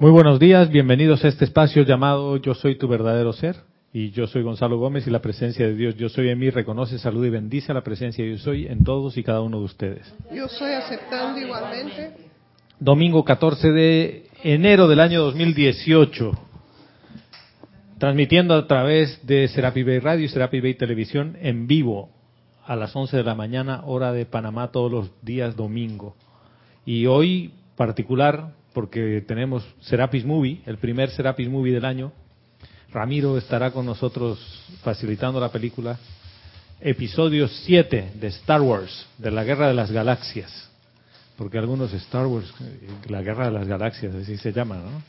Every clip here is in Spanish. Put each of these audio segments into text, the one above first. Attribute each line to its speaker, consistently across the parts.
Speaker 1: Muy buenos días, bienvenidos a este espacio llamado Yo soy tu verdadero ser. Y yo soy Gonzalo Gómez y la presencia de Dios Yo soy en mí reconoce, saluda y bendice a la presencia de Yo soy en todos y cada uno de ustedes.
Speaker 2: Yo soy aceptando igualmente.
Speaker 1: Domingo 14 de enero del año 2018. Transmitiendo a través de Serapi Bay Radio y Serapi Bay Televisión en vivo a las 11 de la mañana, hora de Panamá, todos los días domingo. Y hoy particular, porque tenemos Serapis Movie, el primer Serapis Movie del año. Ramiro estará con nosotros facilitando la película. Episodio 7 de Star Wars, de la Guerra de las Galaxias. Porque algunos Star Wars, la Guerra de las Galaxias, así se llama, ¿no?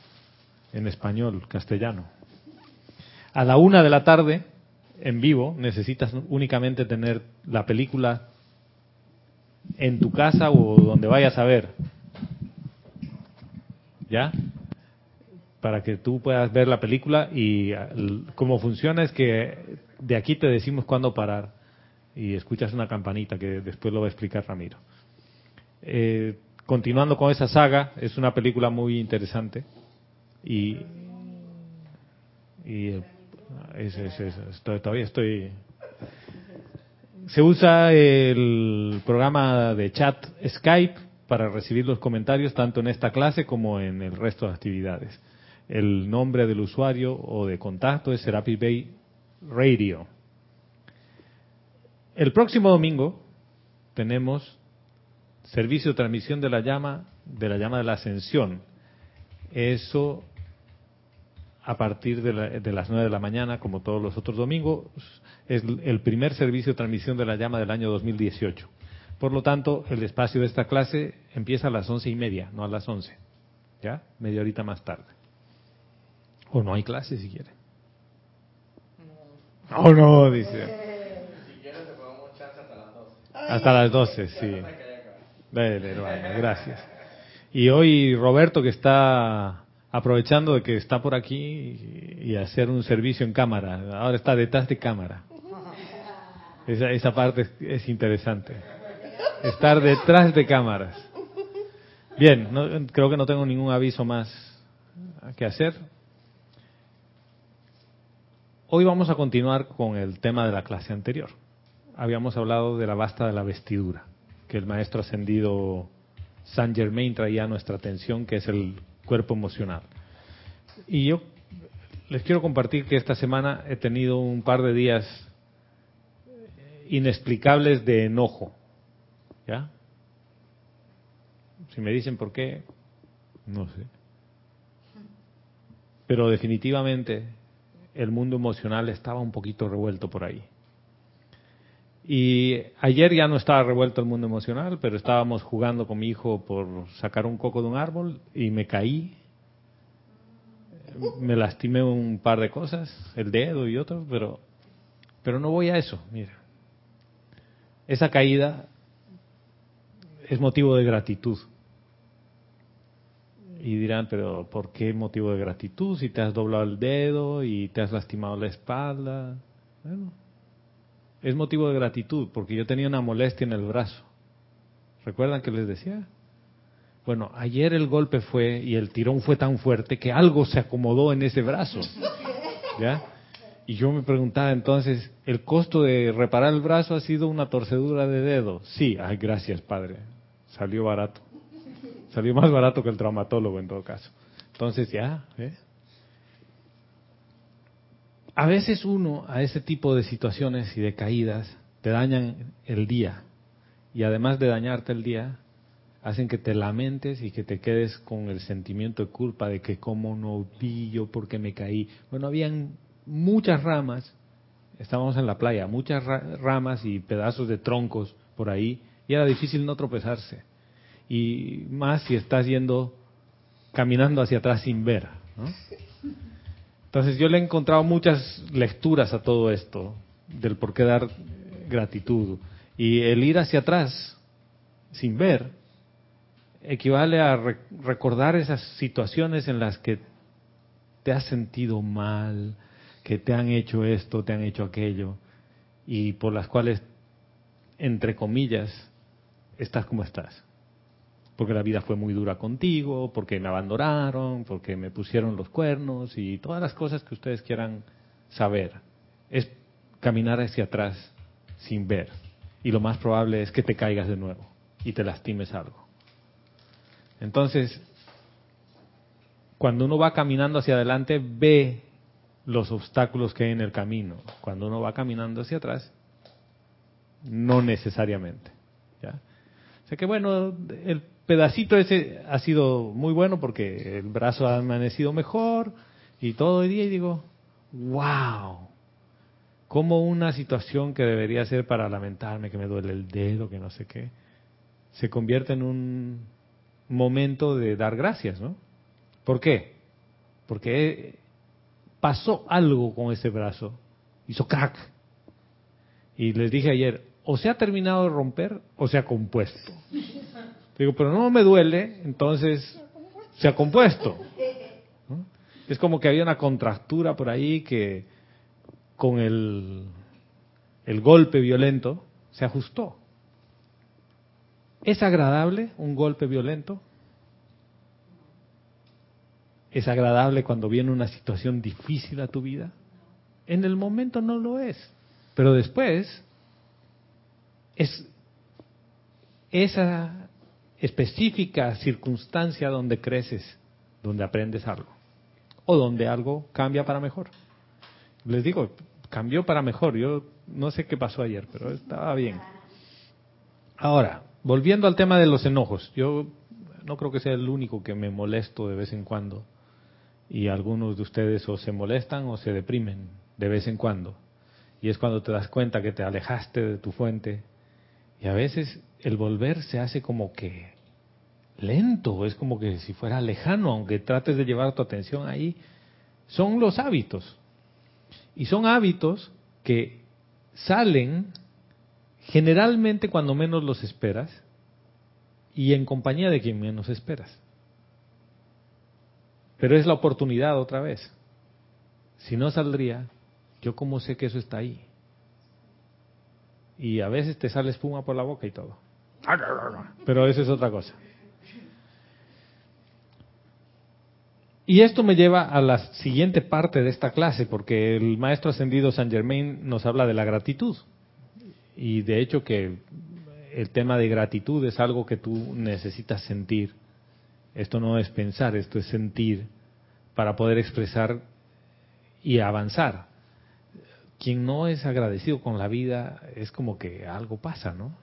Speaker 1: En español, castellano. A la una de la tarde, en vivo, necesitas únicamente tener la película en tu casa o donde vayas a ver. ¿Ya? Para que tú puedas ver la película y cómo funciona es que de aquí te decimos cuándo parar y escuchas una campanita que después lo va a explicar Ramiro. Eh, continuando con esa saga, es una película muy interesante y, y es, es, es, todavía estoy... Se usa el programa de chat Skype para recibir los comentarios tanto en esta clase como en el resto de actividades. El nombre del usuario o de contacto es Serapis Bay Radio. El próximo domingo tenemos servicio de transmisión de la llama, de la llama de la ascensión. Eso a partir de, la, de, las 9 de la mañana, como todos los otros domingos, es el primer servicio de transmisión de la llama del año 2018. Por lo tanto, el espacio de esta clase empieza a las once y media, no a las 11. ¿Ya? Media horita más tarde. O no hay clase si quiere. No, oh, no, dice.
Speaker 3: Si quiere, te podemos chance hasta las 12.
Speaker 1: Hasta las 12, sí. Dale, hermano, gracias. Y hoy Roberto, que está aprovechando de que está por aquí y hacer un servicio en cámara. Ahora está detrás de cámara. Esa, esa parte es, es, interesante. Estar detrás de cámaras. Bien, no, creo que no tengo ningún aviso más que hacer. Hoy vamos a continuar con el tema de la clase anterior. Habíamos hablado de la basta de la vestidura, que el maestro ascendido Saint Germain traía nuestra atención, que es el cuerpo emocional. Y yo les quiero compartir que esta semana he tenido un par de días inexplicables de enojo. Si me dicen por qué, no sé. Pero definitivamente el mundo emocional estaba un poquito revuelto por ahí. Y ayer ya no estaba revuelto el mundo emocional, pero estábamos jugando con mi hijo por sacar un coco de un árbol y me caí. Me lastimé un par de cosas, el dedo y otro, pero, pero no voy a eso, mira. Esa caída es motivo de gratitud. Y dirán, pero ¿por qué motivo de gratitud si te has doblado el dedo y te has lastimado la espalda? Bueno, es motivo de gratitud porque yo tenía una molestia en el brazo. ¿Recuerdan que les decía? Bueno, ayer el golpe fue y el tirón fue tan fuerte que algo se acomodó en ese brazo. ¿Ya? Y yo me preguntaba entonces, ¿el costo de reparar el brazo ha sido una torcedura de dedo? Sí, ay, gracias, padre. Salió barato. Salió más barato que el traumatólogo en todo caso. Entonces ya, ¿eh? A veces uno a ese tipo de situaciones y de caídas te dañan el día. Y además de dañarte el día, hacen que te lamentes y que te quedes con el sentimiento de culpa de que cómo no vi yo porque me caí. Bueno, habían muchas ramas, estábamos en la playa, muchas ramas y pedazos de troncos por ahí, y era difícil no tropezarse. Y más si estás yendo caminando hacia atrás sin ver. Entonces yo le he encontrado muchas lecturas a todo esto, del por qué dar gratitud. Y el ir hacia atrás sin ver equivale a re recordar esas situaciones en las que te has sentido mal, que te han hecho esto, te han hecho aquello, y por las cuales, entre comillas, estás como estás. Porque la vida fue muy dura contigo, porque me abandonaron, porque me pusieron los cuernos y todas las cosas que ustedes quieran saber. Es caminar hacia atrás sin ver. Y lo más probable es que te caigas de nuevo y te lastimes algo. Entonces, cuando uno va caminando hacia adelante, ve los obstáculos que hay en el camino. Cuando uno va caminando hacia atrás, no necesariamente. Sea que bueno, el pedacito ese ha sido muy bueno porque el brazo ha amanecido mejor y todo el día y digo, wow, como una situación que debería ser para lamentarme, que me duele el dedo, que no sé qué, se convierte en un momento de dar gracias, ¿no? ¿Por qué? Porque pasó algo con ese brazo, hizo crack. Y les dije ayer, o se ha terminado de romper o se ha compuesto. Digo, pero no me duele, entonces se ha compuesto. Es como que había una contractura por ahí que con el, el golpe violento se ajustó. ¿Es agradable un golpe violento? ¿Es agradable cuando viene una situación difícil a tu vida? En el momento no lo es, pero después es esa específica circunstancia donde creces, donde aprendes algo, o donde algo cambia para mejor. Les digo, cambió para mejor. Yo no sé qué pasó ayer, pero estaba bien. Ahora, volviendo al tema de los enojos, yo no creo que sea el único que me molesto de vez en cuando. Y algunos de ustedes o se molestan o se deprimen de vez en cuando. Y es cuando te das cuenta que te alejaste de tu fuente. Y a veces el volver se hace como que lento, es como que si fuera lejano, aunque trates de llevar tu atención ahí. Son los hábitos. Y son hábitos que salen generalmente cuando menos los esperas y en compañía de quien menos esperas. Pero es la oportunidad otra vez. Si no saldría, yo como sé que eso está ahí. Y a veces te sale espuma por la boca y todo. Pero eso es otra cosa. Y esto me lleva a la siguiente parte de esta clase, porque el maestro ascendido San Germain nos habla de la gratitud. Y de hecho que el tema de gratitud es algo que tú necesitas sentir. Esto no es pensar, esto es sentir para poder expresar y avanzar. Quien no es agradecido con la vida es como que algo pasa, ¿no?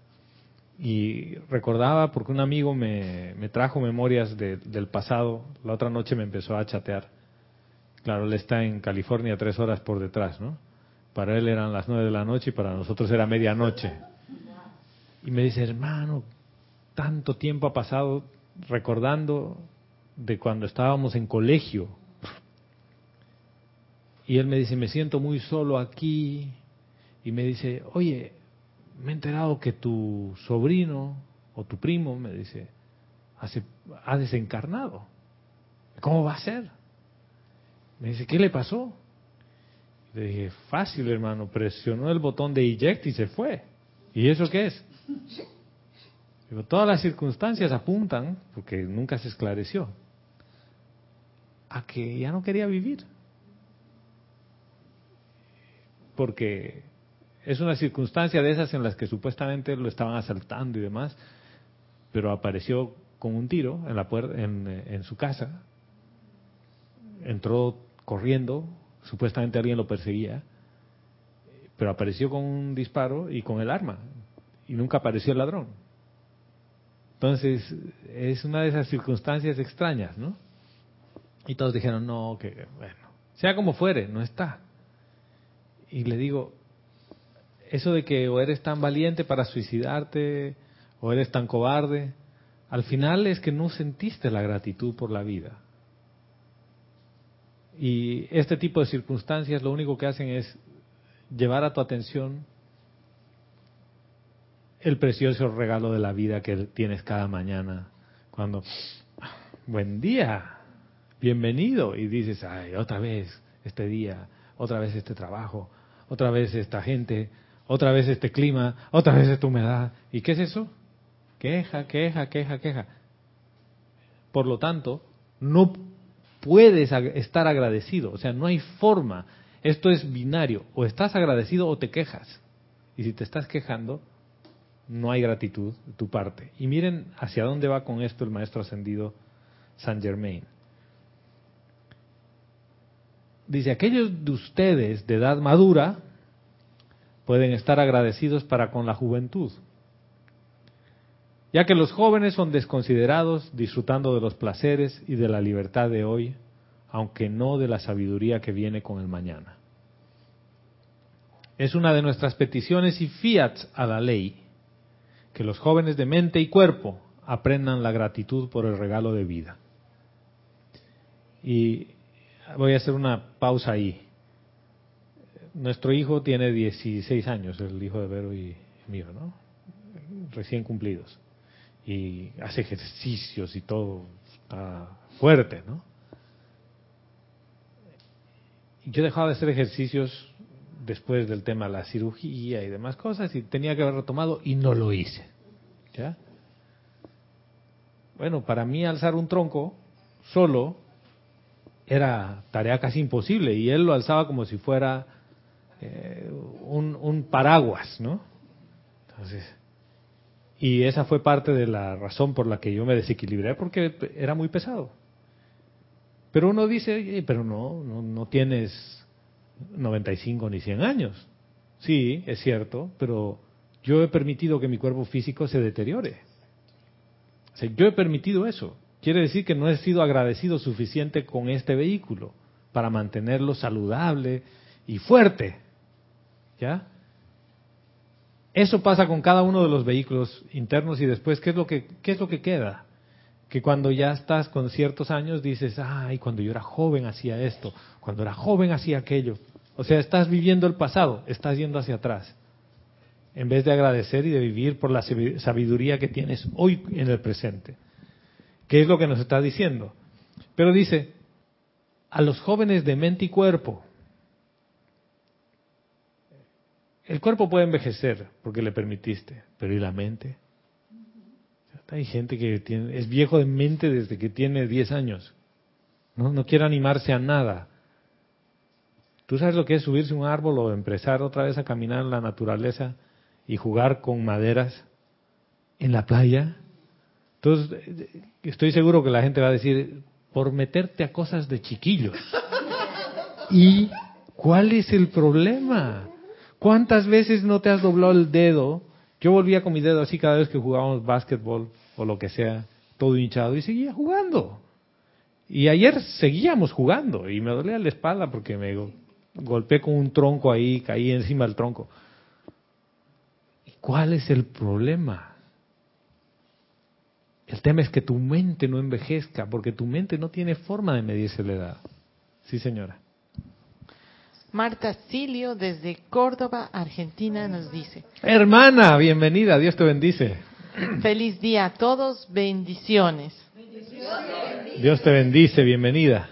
Speaker 1: y recordaba porque un amigo me, trajo memorias del pasado, la otra noche me empezó a chatear. Claro, él está en California tres horas por detrás, ¿no? Para él eran las nueve de la noche y para nosotros era medianoche. Y me dice, hermano, tanto tiempo ha pasado recordando de cuando estábamos en colegio. Y él me dice, me siento muy solo aquí. Y me dice, oye, me he enterado que tu sobrino o tu primo, me dice, ha desencarnado. ¿Cómo va a ser? Me dice, ¿qué le pasó? Le dije, fácil hermano, presionó el botón de eject y se fue. ¿Y eso qué es? Digo, todas las circunstancias apuntan, porque nunca se esclareció, a que ya no quería vivir. Porque es una circunstancia de esas en las que supuestamente lo estaban asaltando y demás, pero apareció con un tiro en la puerta, en, su casa, entró corriendo, supuestamente alguien lo perseguía, pero apareció con un disparo y con el arma, y nunca apareció el ladrón. Entonces, es una de esas circunstancias extrañas, ¿no? Y todos dijeron, no, que bueno, sea como fuere, no está. Y le digo, eso de que o eres tan valiente para suicidarte o eres tan cobarde, al final es que no sentiste la gratitud por la vida. Y este tipo de circunstancias lo único que hacen es llevar a tu atención el precioso regalo de la vida que tienes cada mañana. Cuando, buen día, bienvenido, y dices, ay, otra vez este día, otra vez este trabajo, otra vez esta gente, otra vez este clima, otra vez esta humedad. ¿Y qué es eso? Queja, queja, queja, queja. por lo tanto, no puedes estar agradecido. O sea, no hay forma. Esto es binario. O estás agradecido o te quejas. Y si te estás quejando, no hay gratitud de tu parte. Y miren hacia dónde va con esto el maestro ascendido Saint Germain. Dice, aquellos de ustedes de edad madura pueden estar agradecidos para con la juventud, ya que los jóvenes son desconsiderados disfrutando de los placeres y de la libertad de hoy, aunque no de la sabiduría que viene con el mañana. Es una de nuestras peticiones y fiats a la ley que los jóvenes de mente y cuerpo aprendan la gratitud por el regalo de vida. Y voy a hacer una pausa ahí. Nuestro hijo tiene 16 años, el hijo de Vero y mío, ¿no? Recién cumplidos. Y hace ejercicios y todo, está fuerte, ¿no? Yo dejaba de hacer ejercicios después del tema de la cirugía y demás cosas y tenía que haber retomado y no lo hice. ¿Ya? Bueno, para mí alzar un tronco solo era tarea casi imposible y él lo alzaba como si fuera eh, un, un, paraguas, ¿no? Entonces, y esa fue parte de la razón por la que yo me desequilibré porque era muy pesado. Pero uno dice, pero no, no, no tienes 95 ni 100 años. Sí, es cierto, pero yo he permitido que mi cuerpo físico se deteriore. O sea, yo he permitido eso. Quiere decir que no he sido agradecido suficiente con este vehículo para mantenerlo saludable y fuerte. ¿Ya? Eso pasa con cada uno de los vehículos internos y después, ¿qué es lo que, qué es lo que queda? Que cuando ya estás con ciertos años dices, ay, cuando yo era joven hacía esto, cuando era joven hacía aquello. O sea, estás viviendo el pasado, estás yendo hacia atrás. En vez de agradecer y de vivir por la sabiduría que tienes hoy en el presente. ¿Qué es lo que nos está diciendo? Pero dice, a los jóvenes de mente y cuerpo, el cuerpo puede envejecer porque le permitiste, pero ¿y la mente? Hay gente que tiene, es viejo de mente desde que tiene 10 años. ¿no? no quiere animarse a nada. ¿Tú sabes lo que es subirse un árbol o empezar otra vez a caminar en la naturaleza y jugar con maderas en la playa? Entonces, estoy seguro que la gente va a decir, por meterte a cosas de chiquillos. ¿Y cuál es el problema? ¿Cuántas veces no te has doblado el dedo? Yo volvía con mi dedo así cada vez que jugábamos básquetbol o lo que sea, todo hinchado, y seguía jugando. Y ayer seguíamos jugando y me dolía la espalda porque me golpeé con un tronco ahí, caí encima del tronco. ¿Y cuál es el problema? El tema es que tu mente no envejezca, porque tu mente no tiene forma de medirse la edad. Sí, señora.
Speaker 4: Marta Silio desde Córdoba, Argentina, nos dice.
Speaker 1: Hermana, bienvenida, Dios te bendice.
Speaker 4: Feliz día a todos, bendiciones.
Speaker 1: Dios te bendice, bienvenida.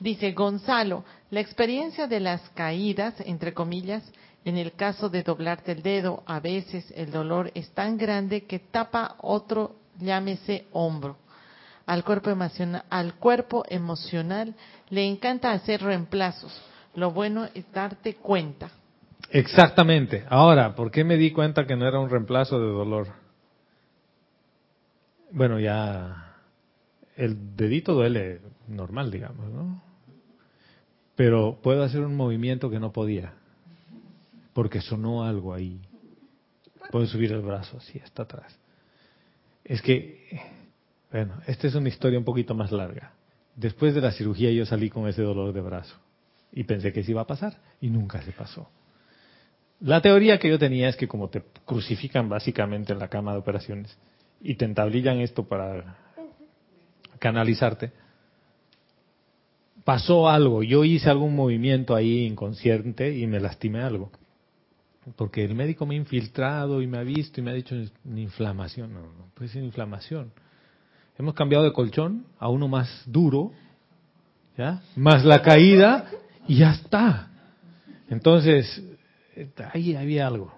Speaker 4: Dice Gonzalo, la experiencia de las caídas, entre comillas, en el caso de doblarte el dedo, a veces el dolor es tan grande que tapa otro llámese hombro. Al cuerpo, emocional, al cuerpo emocional le encanta hacer reemplazos. Lo bueno es darte cuenta.
Speaker 1: Exactamente. Ahora, ¿por qué me di cuenta que no era un reemplazo de dolor? Bueno, ya el dedito duele normal, digamos, ¿no? Pero puedo hacer un movimiento que no podía, porque sonó algo ahí. Puedo subir el brazo así hasta atrás. Es que, bueno, esta es una historia un poquito más larga. Después de la cirugía yo salí con ese dolor de brazo y pensé que se iba a pasar y nunca se pasó. La teoría que yo tenía es que como te crucifican básicamente en la cama de operaciones y te entablillan esto para canalizarte, pasó algo, yo hice algún movimiento ahí inconsciente y me lastimé algo porque el médico me ha infiltrado y me ha visto y me ha dicho inflamación. No, no puede ser inflamación. Hemos cambiado de colchón a uno más duro, ¿ya? Más la caída y ya está. Entonces, ahí había algo.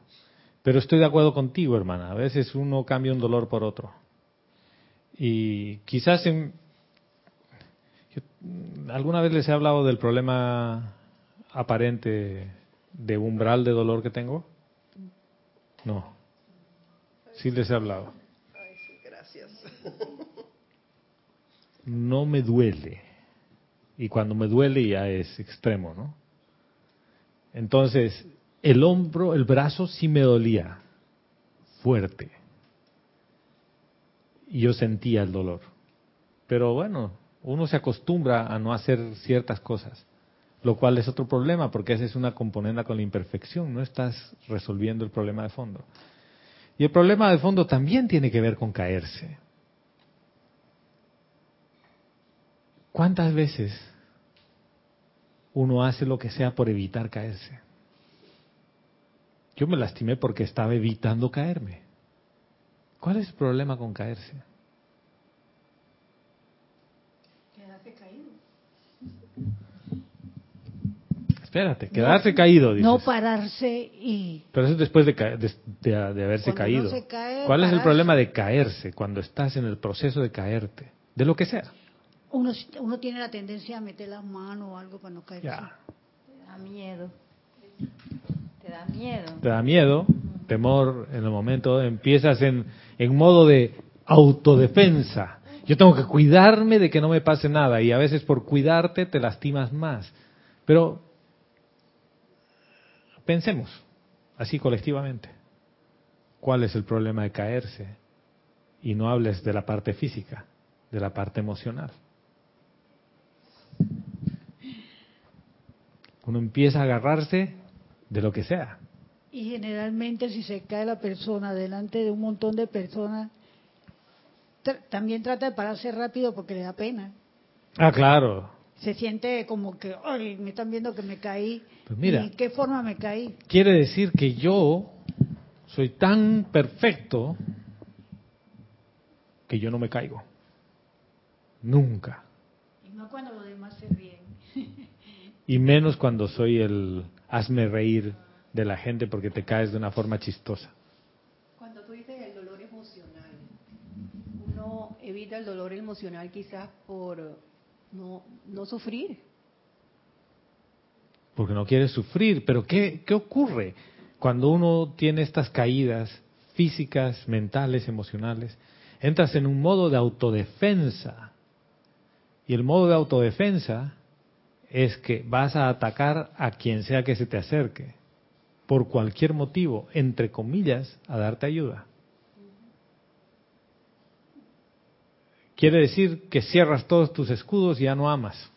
Speaker 1: Pero estoy de acuerdo contigo, hermana. A veces uno cambia un dolor por otro. Y quizás en ¿Alguna vez les he hablado del problema aparente de umbral de dolor que tengo? No. Sí les he hablado.
Speaker 2: Ay, sí, gracias.
Speaker 1: No me duele. Y cuando me duele ya es extremo, ¿no? Entonces, el hombro, el brazo sí me dolía fuerte. Y yo sentía el dolor. Pero bueno, uno se acostumbra a no hacer ciertas cosas, lo cual es otro problema porque esa es una componente con la imperfección, no estás resolviendo el problema de fondo. Y el problema de fondo también tiene que ver con caerse. ¿Cuántas veces uno hace lo que sea por evitar caerse? Yo me lastimé porque estaba evitando caerme. ¿Cuál es el problema con caerse? Espérate, quedarse caído, dices.
Speaker 5: No pararse y
Speaker 1: Pero eso es después de, de- de- de haberse
Speaker 5: Cuando
Speaker 1: caído.
Speaker 5: uno se cae,
Speaker 1: ¿Cuál es el problema de caerse cuando estás en el proceso de caerte? De lo que sea.
Speaker 5: uno, uno tiene la tendencia a meter la mano o algo para no caerse.
Speaker 1: Ya.
Speaker 6: Te da miedo. Te da miedo.
Speaker 1: Te da miedo, temor en el momento, empiezas en, en modo de autodefensa. Yo tengo que cuidarme de que no me pase nada y a veces por cuidarte te lastimas más. Pero pensemos, así colectivamente, ¿cuál es el problema de caerse? Y no hables de la parte física, de la parte emocional. Uno empieza a agarrarse de lo que sea.
Speaker 5: Y generalmente si se cae la persona delante de un montón de personas, tr- también trata de pararse rápido porque le da pena.
Speaker 1: Ah, claro.
Speaker 5: Se siente como que, ay, me están viendo que me caí.
Speaker 1: Pues mira.
Speaker 5: ¿Y qué forma me caí?
Speaker 1: Quiere decir que yo soy tan perfecto que yo no me caigo. Nunca.
Speaker 5: Y no cuando los demás se ríen.
Speaker 1: Y menos cuando soy el hazme reír de la gente porque te caes de una forma chistosa.
Speaker 7: Cuando tú dices el dolor emocional, uno evita el dolor emocional quizás por no, no sufrir.
Speaker 1: Porque no quieres sufrir. Pero ¿qué, ¿qué ocurre cuando uno tiene estas caídas físicas, mentales, emocionales? Entras en un modo de autodefensa. Y el modo de autodefensa es que vas a atacar a quien sea que se te acerque, por cualquier motivo, entre comillas, a darte ayuda. Quiere decir que cierras todos tus escudos y ya no amas,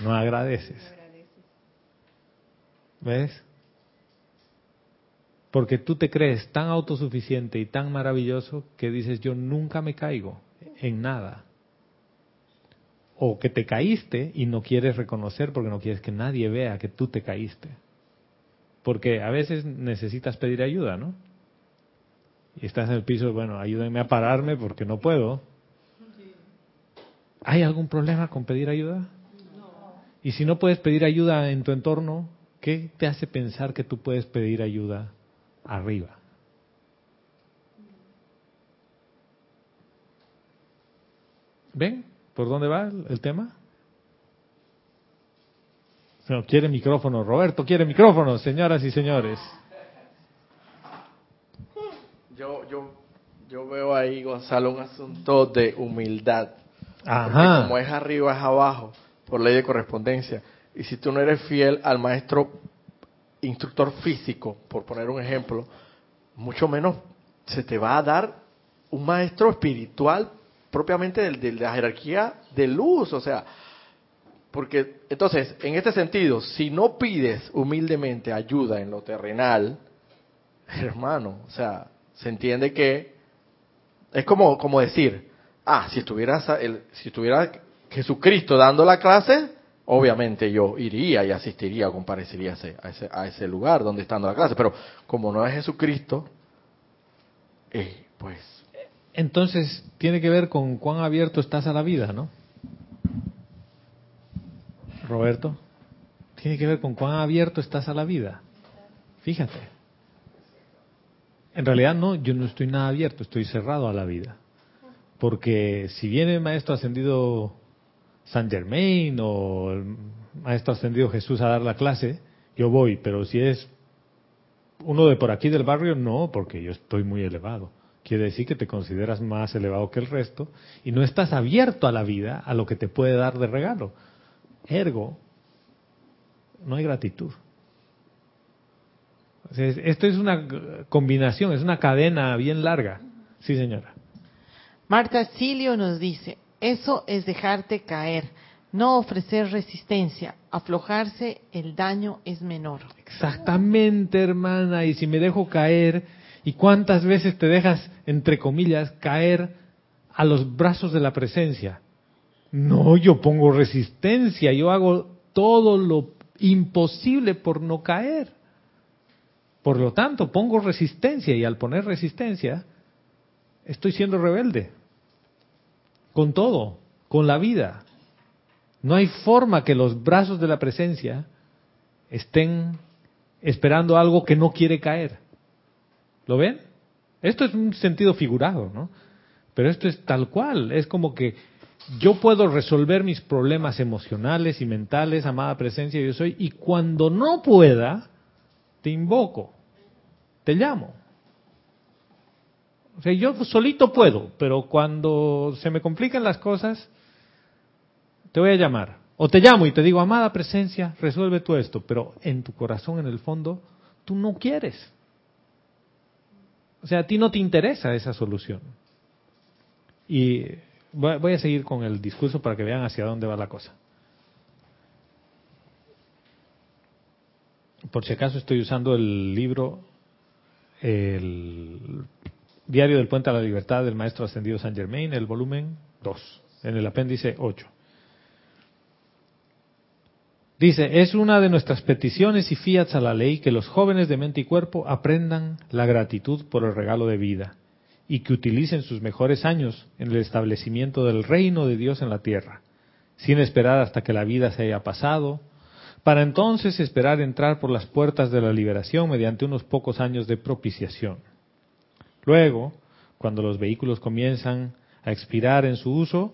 Speaker 1: no agradeces. ¿Ves? Porque tú te crees tan autosuficiente y tan maravilloso que dices yo nunca me caigo en nada. O que te caíste y no quieres reconocer porque no quieres que nadie vea que tú te caíste. Porque a veces necesitas pedir ayuda, ¿no? Y estás en el piso, bueno, ayúdenme a pararme porque no puedo. ¿Hay algún problema con pedir ayuda? Y si no puedes pedir ayuda en tu entorno, ¿qué te hace pensar que tú puedes pedir ayuda arriba? ¿Ven por dónde va el, tema? No, quiere micrófono. Roberto quiere micrófono, señoras y señores.
Speaker 3: Yo, yo, yo veo ahí, Gonzalo, un asunto de humildad. Porque como es arriba, es abajo, por ley de correspondencia. Y si tú no eres fiel al maestro instructor físico, por poner un ejemplo, mucho menos se te va a dar un maestro espiritual propiamente del- de, la jerarquía de luz. O sea, porque entonces, en este sentido, si no pides humildemente ayuda en lo terrenal, hermano, o sea, se entiende que es como, como decir, ah, si estuviera, si estuviera Jesucristo dando la clase, obviamente yo iría y asistiría o comparecería a ese, a ese lugar donde está dando la clase, pero como no es Jesucristo, eh, pues
Speaker 1: Entonces, tiene que ver con cuán abierto estás a la vida, ¿no? Roberto, tiene que ver con cuán abierto estás a la vida. Fíjate. En realidad no, yo no estoy nada abierto, estoy cerrado a la vida. Porque si viene el maestro ascendido San Germain o el maestro ascendido Jesús a dar la clase, yo voy, pero si es uno de por aquí del barrio, no, porque yo estoy muy elevado. Quiere decir que te consideras más elevado que el resto y no estás abierto a la vida, a lo que te puede dar de regalo. Ergo, no hay gratitud. Esto es una combinación, es una cadena bien larga. Sí, señora.
Speaker 4: Marta Silio nos dice, eso es dejarte caer, no ofrecer resistencia, aflojarse, el daño es menor.
Speaker 1: Exactamente, hermana. Y si me dejo caer, ¿y cuántas veces te dejas, entre comillas, caer a los brazos de la presencia? No, yo pongo resistencia, yo hago todo lo imposible por no caer. Por lo tanto, pongo resistencia y al poner resistencia, estoy siendo rebelde. Con todo, con la vida. No hay forma que los brazos de la presencia estén esperando algo que no quiere caer. ¿Lo ven? Esto es un sentido figurado, ¿no? Pero esto es tal cual. Es como que yo puedo resolver mis problemas emocionales y mentales, amada presencia, yo soy, y cuando no pueda, te invoco, te llamo. O sea, yo solito puedo, pero cuando se me complican las cosas, te voy a llamar. O te llamo y te digo, amada presencia, resuelve tú esto, pero en tu corazón, en el fondo, tú no quieres. O sea, a ti no te interesa esa solución. Y voy a seguir con el discurso para que vean hacia dónde va la cosa. Por si acaso estoy usando el libro, el Diario del Puente a la Libertad del Maestro Ascendido San Germain, el volumen 2, en el apéndice 8. Dice, es una de nuestras peticiones y fiats a la ley que los jóvenes de mente y cuerpo aprendan la gratitud por el regalo de vida y que utilicen sus mejores años en el establecimiento del reino de Dios en la tierra, sin esperar hasta que la vida se haya pasado, para entonces esperar entrar por las puertas de la liberación mediante unos pocos años de propiciación. Luego, cuando los vehículos comienzan a expirar en su uso,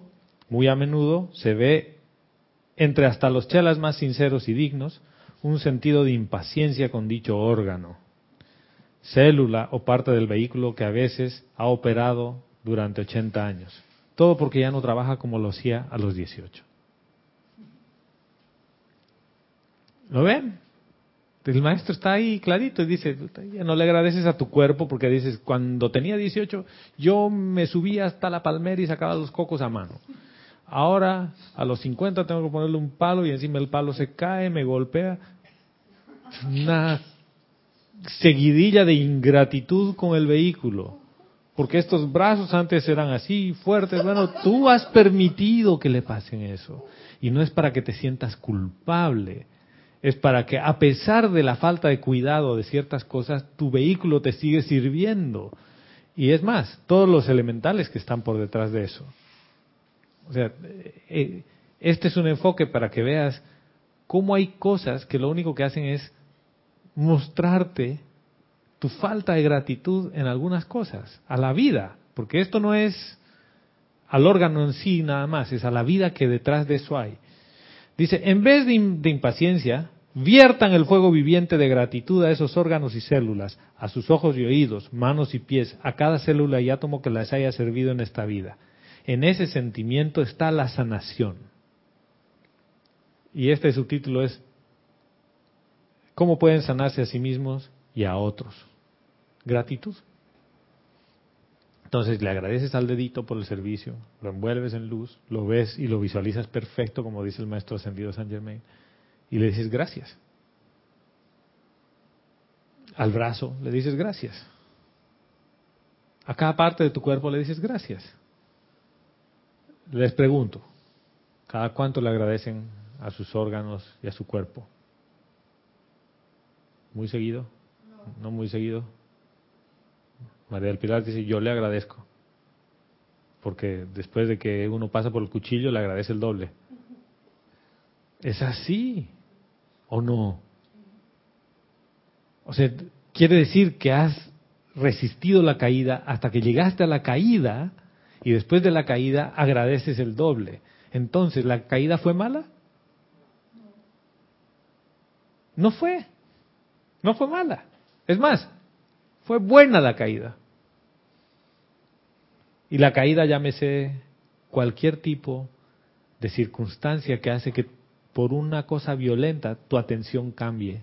Speaker 1: muy a menudo se ve entre hasta los chelas más sinceros y dignos un sentido de impaciencia con dicho órgano, célula o parte del vehículo que a veces ha operado durante 80 años. Todo porque ya no trabaja como lo hacía a los 18. ¿Lo ven? El maestro está ahí clarito y dice, no le agradeces a tu cuerpo porque dices, cuando tenía 18 yo me subía hasta la palmera y sacaba los cocos a mano. Ahora a los 50 tengo que ponerle un palo y encima el palo se cae, me golpea. Una seguidilla de ingratitud con el vehículo. Porque estos brazos antes eran así, fuertes. Bueno, tú has permitido que le pasen eso. Y no es para que te sientas culpable. Es para que a pesar de la falta de cuidado de ciertas cosas, tu vehículo te sigue sirviendo. Y es más, todos los elementales que están por detrás de eso. O sea, eh, este es un enfoque para que veas cómo hay cosas que lo único que hacen es mostrarte tu falta de gratitud en algunas cosas, a la vida, porque esto no es al órgano en sí nada más, es a la vida que detrás de eso hay. Dice, en vez de, impaciencia, viertan el fuego viviente de gratitud a esos órganos y células, a sus ojos y oídos, manos y pies, a cada célula y átomo que les haya servido en esta vida. En ese sentimiento está la sanación. Y este subtítulo es ¿Cómo pueden sanarse a sí mismos y a otros? Gratitud. Entonces le agradeces al dedito por el servicio, lo envuelves en luz, lo ves y lo visualizas perfecto, como dice el maestro ascendido San Germain, y le dices gracias. Al brazo le dices gracias. A cada parte de tu cuerpo le dices gracias. Les pregunto, ¿cada cuánto le agradecen a sus órganos y a su cuerpo? ¿Muy seguido? No, muy seguido. María del Pilar dice, yo le agradezco. Porque después de que uno pasa por el cuchillo, le agradece el doble. ¿Es así o no? O sea, quiere decir que has resistido la caída hasta que llegaste a la caída y después de la caída agradeces el doble. Entonces, ¿la caída fue mala? No fue. No fue mala. Es más, fue buena la caída. Y la caída, llámese cualquier tipo de circunstancia que hace que por una cosa violenta tu atención cambie.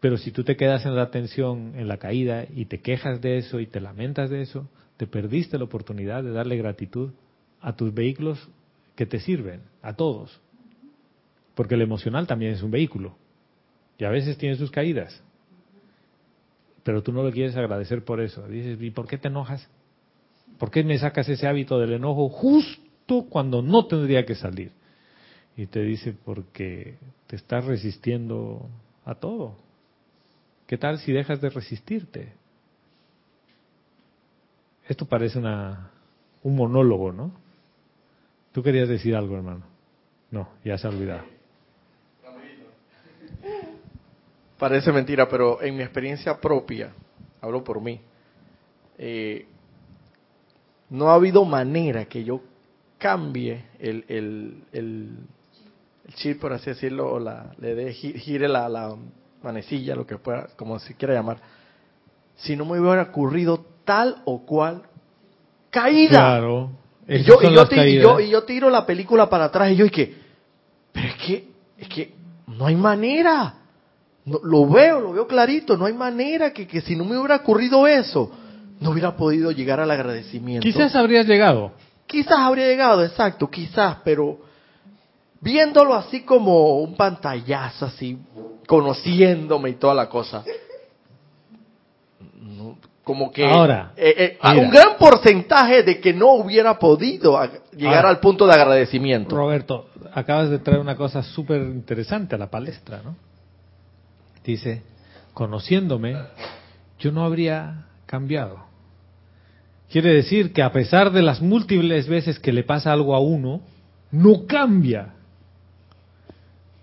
Speaker 1: Pero si tú te quedas en la atención, en la caída, y te quejas de eso y te lamentas de eso, te perdiste la oportunidad de darle gratitud a tus vehículos que te sirven, a todos. Porque el emocional también es un vehículo. Y a veces tiene sus caídas. Pero tú no lo quieres agradecer por eso. Dices, ¿y por qué te enojas? ¿Por qué me sacas ese hábito del enojo justo cuando no tendría que salir? Y te dice, porque te estás resistiendo a todo. ¿Qué tal si dejas de resistirte? Esto parece una, un monólogo, ¿no? Tú querías decir algo, hermano. No, ya se ha olvidado.
Speaker 3: Parece mentira, pero en mi experiencia propia, hablo por mí, eh, no ha habido manera que yo cambie el, el, el, el chip, por así decirlo, o la, le dé, gi- gire la, la manecilla, lo que pueda, como se quiera llamar, si no me hubiera ocurrido tal o cual caída.
Speaker 1: Claro.
Speaker 3: Y yo, y, yo
Speaker 1: las
Speaker 3: ti- y yo- y yo tiro la película para atrás y yo y que, pero es que, es que no hay manera. No- lo veo, lo veo clarito, no hay manera que, que si no me hubiera ocurrido eso, no hubiera podido llegar al agradecimiento.
Speaker 1: Quizás habrías llegado.
Speaker 3: Quizás habría llegado, exacto, quizás, pero viéndolo así como un pantallazo, así, conociéndome y toda la cosa. no, como que
Speaker 1: Ahora,
Speaker 3: eh, eh, a un gran porcentaje de que no hubiera podido llegar
Speaker 1: Ahora.
Speaker 3: al punto de agradecimiento.
Speaker 1: Roberto, acabas de traer una cosa súper interesante a la palestra, ¿no? Dice, conociéndome, yo no habría cambiado. Quiere decir que a pesar de las múltiples veces que le pasa algo a uno, no cambia.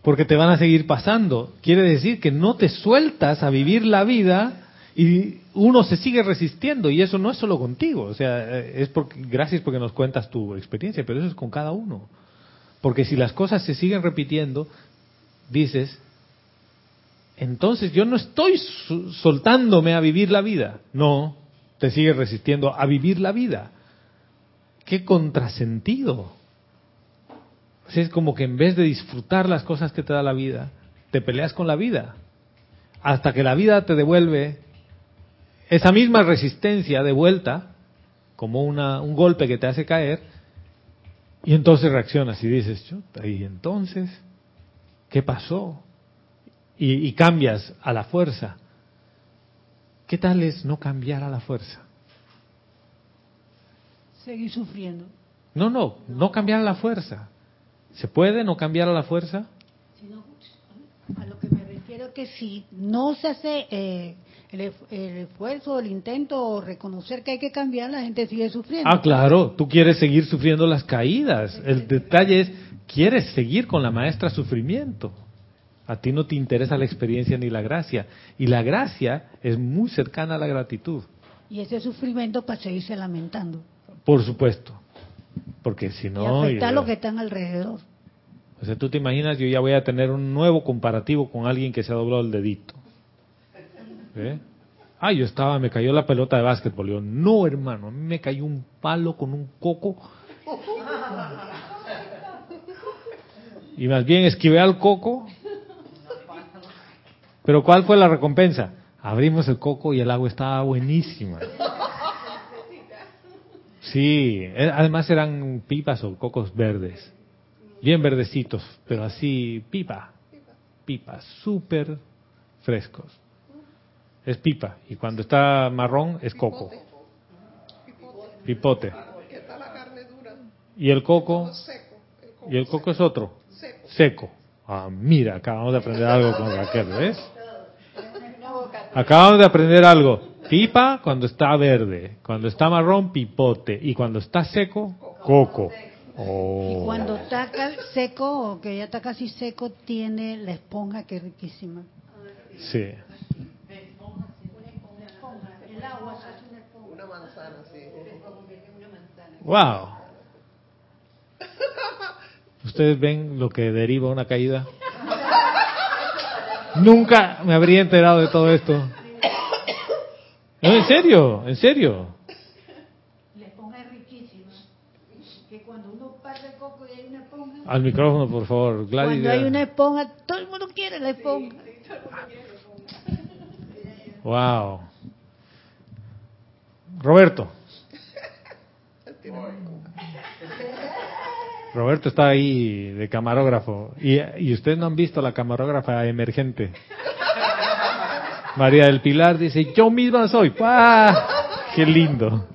Speaker 1: Porque te van a seguir pasando. Quiere decir que no te sueltas a vivir la vida y uno se sigue resistiendo. Y eso no es solo contigo. O sea, eh, es porque, gracias porque nos cuentas tu experiencia, pero eso es con cada uno. Porque si las cosas se siguen repitiendo, dices, entonces yo no estoy soltándome a vivir la vida. No, te sigues resistiendo a vivir la vida. Qué contrasentido. Sea, es como que en vez de disfrutar las cosas que te da la vida, te peleas con la vida. Hasta que la vida te devuelve esa misma resistencia de vuelta, como una, un golpe que te hace caer, y entonces reaccionas y dices, ¿y entonces qué pasó? Y cambias a la fuerza. ¿Qué tal es no cambiar a la fuerza?
Speaker 5: Seguir sufriendo.
Speaker 1: No, no, no cambiar a la fuerza. ¿Se puede no cambiar a la fuerza?
Speaker 5: Sino, a lo que me refiero es que si no se hace eh, el, el esfuerzo, el intento o reconocer que hay que cambiar, la gente sigue sufriendo.
Speaker 1: Ah, claro, tú quieres seguir sufriendo las caídas. El detalle es, quieres seguir con la maestra sufrimiento. A ti no te interesa la experiencia ni la gracia. Y la gracia es muy cercana a la gratitud,
Speaker 5: Y ese sufrimiento para seguirse lamentando.
Speaker 1: por supuesto. Porque si
Speaker 5: y
Speaker 1: no...
Speaker 5: a
Speaker 1: y-
Speaker 5: los que están alrededor.
Speaker 1: O sea, tú te imaginas, yo ya voy a tener un nuevo comparativo con alguien que se ha doblado el dedito. ¿Eh? Ah, yo estaba, me cayó la pelota de básquetbol. Yo, no, hermano, a mí me cayó un palo con un coco. Y más bien esquivé al coco. Pero ¿cuál fue la recompensa? Abrimos el coco y el agua estaba buenísima. Sí, eh, además eran pipas o cocos verdes bien verdecitos, pero así pipa, pipa, súper frescos. Es pipa, y cuando está marrón es coco, pipote. Y el coco, y el coco es otro,
Speaker 2: seco.
Speaker 1: seco. Ah, mira, acabamos de aprender algo con Raquel, ¿ves? Acabamos de aprender algo. Pipa cuando está verde, cuando está marrón, pipote, y cuando está seco, coco. Oh.
Speaker 5: Y cuando está seco, o que ya está casi seco, tiene la esponja que es riquísima.
Speaker 1: Sí.
Speaker 2: Una manzana, sí.
Speaker 1: Wow. ustedes ven lo que deriva una caída. Nunca me habría enterado de todo esto. No, en serio, en serio.
Speaker 5: La esponja es riquísima. Que cuando uno parte el coco y hay una esponja.
Speaker 1: Al micrófono, por favor, Gladys.
Speaker 5: Cuando hay una esponja, todo el mundo quiere la esponja.
Speaker 1: Wow. Roberto. Roberto está ahí de camarógrafo. Y, y ustedes no han visto la camarógrafa emergente. María del Pilar dice, yo misma soy. ¡Pah! ¡Qué lindo!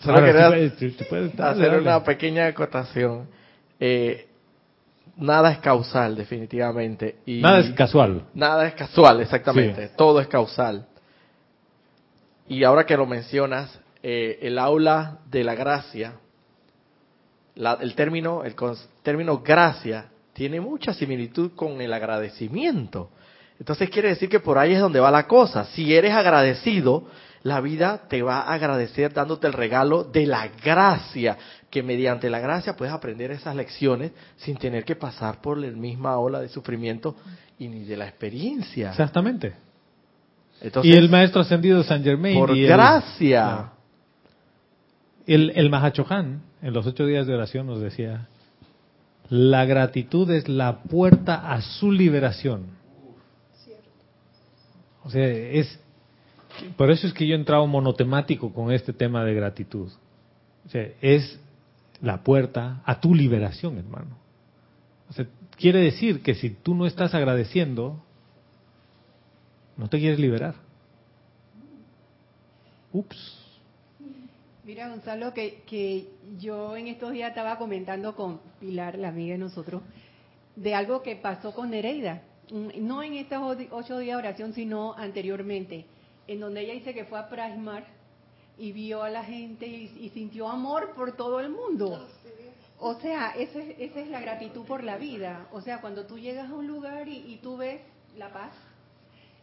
Speaker 3: Solo
Speaker 1: Ahora,
Speaker 3: quería
Speaker 1: sí puedes- sí- sí puedes- dale,
Speaker 3: hacer
Speaker 1: dale.
Speaker 3: una pequeña acotación. Eh, nada es causal, definitivamente. Y
Speaker 1: Nada es casual.
Speaker 3: Nada es casual, exactamente. Todo es causal. Y ahora que lo mencionas, eh, el aula de la gracia, la- el término, el término gracia tiene mucha similitud con el agradecimiento. Entonces quiere decir que por ahí es donde va la cosa. Si eres agradecido, la vida te va a agradecer dándote el regalo de la gracia, que mediante la gracia puedes aprender esas lecciones sin tener que pasar por la misma ola de sufrimiento y ni de la experiencia.
Speaker 1: Exactamente.
Speaker 3: Entonces,
Speaker 1: y el maestro ascendido San Germain.
Speaker 3: por
Speaker 1: y el-
Speaker 3: gracia.
Speaker 1: Claro. El, el Mahachohan, en los ocho días de oración, nos decía: la gratitud es la puerta a su liberación. O sea, es. Por eso es que yo he entrado monotemático con este tema de gratitud. O sea, es la puerta a tu liberación, hermano. O sea, quiere decir que si tú no estás agradeciendo, no te quieres liberar. Ups.
Speaker 7: Mira, Gonzalo, que, que yo en estos días estaba comentando con Pilar, la amiga de nosotros, de algo que pasó con Nereida. No en estos ocho días de oración, sino anteriormente, en donde ella dice que fue a Prismar y vio a la gente y, y sintió amor por todo el mundo. O sea, esa es, esa es la gratitud por la vida. O sea, cuando tú llegas a un lugar y, y tú ves la paz,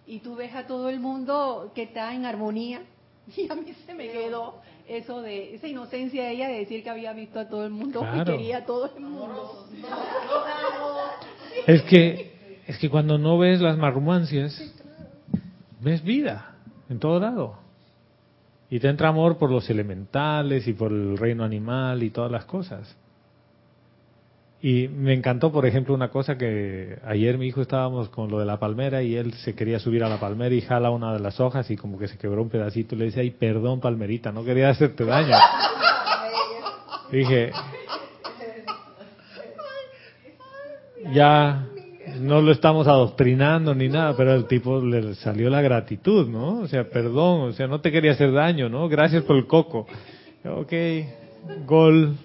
Speaker 7: y tú ves a todo el mundo que está en armonía, y a mí se me quedó eso de esa inocencia de ella de decir que había visto a todo el mundo y quería a todo el mundo.
Speaker 1: Es que, es que cuando no ves las marrumancias, ves vida en todo lado. Y te entra amor por los elementales y por el reino animal y todas las cosas. Y me encantó, por ejemplo, una cosa que ayer mi hijo estábamos con lo de la palmera y él se quería subir a la palmera y jala una de las hojas y como que se quebró un pedacito y le dice, ay, perdón, palmerita, no quería hacerte daño. Dije, ya no lo estamos adoctrinando ni nada, pero al tipo le salió la gratitud, ¿no? O sea, perdón, o sea, no te quería hacer daño, ¿no? Gracias por el coco. Ok, gol.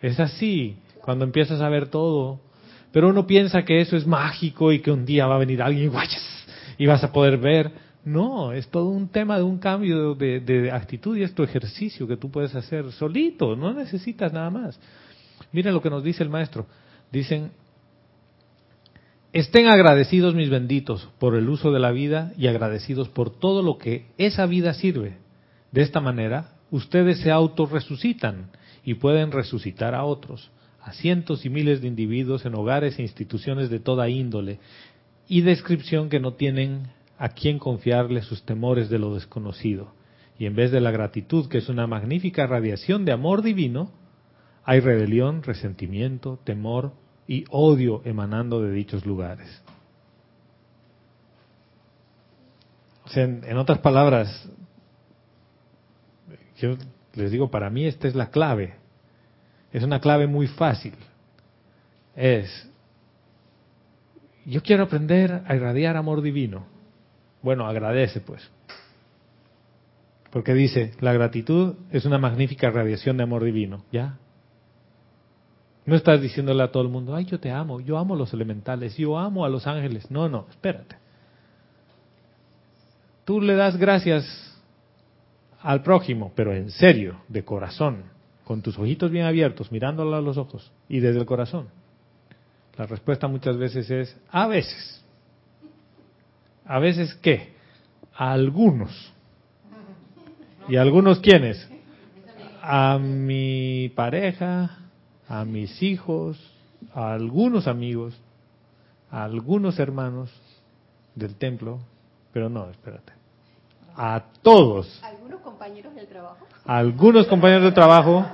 Speaker 1: Es así, cuando empiezas a ver todo. Pero uno piensa que eso es mágico y que un día va a venir alguien y guayas, y vas a poder ver. No, es todo un tema de un cambio de, actitud y es tu ejercicio que tú puedes hacer solito, no necesitas nada más. Miren lo que nos dice el maestro. Dicen, Estén agradecidos mis benditos por el uso de la vida y agradecidos por todo lo que esa vida sirve. De esta manera, ustedes se autorresucitan y pueden resucitar a otros, a cientos y miles de individuos en hogares e instituciones de toda índole y descripción que no tienen a quién confiarle sus temores de lo desconocido. Y en vez de la gratitud, que es una magnífica radiación de amor divino, hay rebelión, resentimiento, temor, y odio emanando de dichos lugares. En, en, otras palabras, yo les digo, para mí esta es la clave. Es una clave muy fácil. Es, yo quiero aprender a irradiar amor divino. Bueno, agradece pues. Porque dice, la gratitud es una magnífica radiación de amor divino. ¿Ya? No estás diciéndole a todo el mundo, ay, yo te amo, yo amo a los elementales, yo amo a los ángeles. No, no, espérate. Tú le das gracias al prójimo, pero en serio, de corazón, con tus ojitos bien abiertos, mirándolo a los ojos y desde el corazón. La respuesta muchas veces es, a veces. ¿A veces qué? A algunos. ¿Y algunos quiénes? A mi pareja, a mis hijos, a algunos amigos, a algunos hermanos del templo, pero no, espérate, a todos,
Speaker 7: compañeros del trabajo.
Speaker 1: a algunos compañeros de trabajo,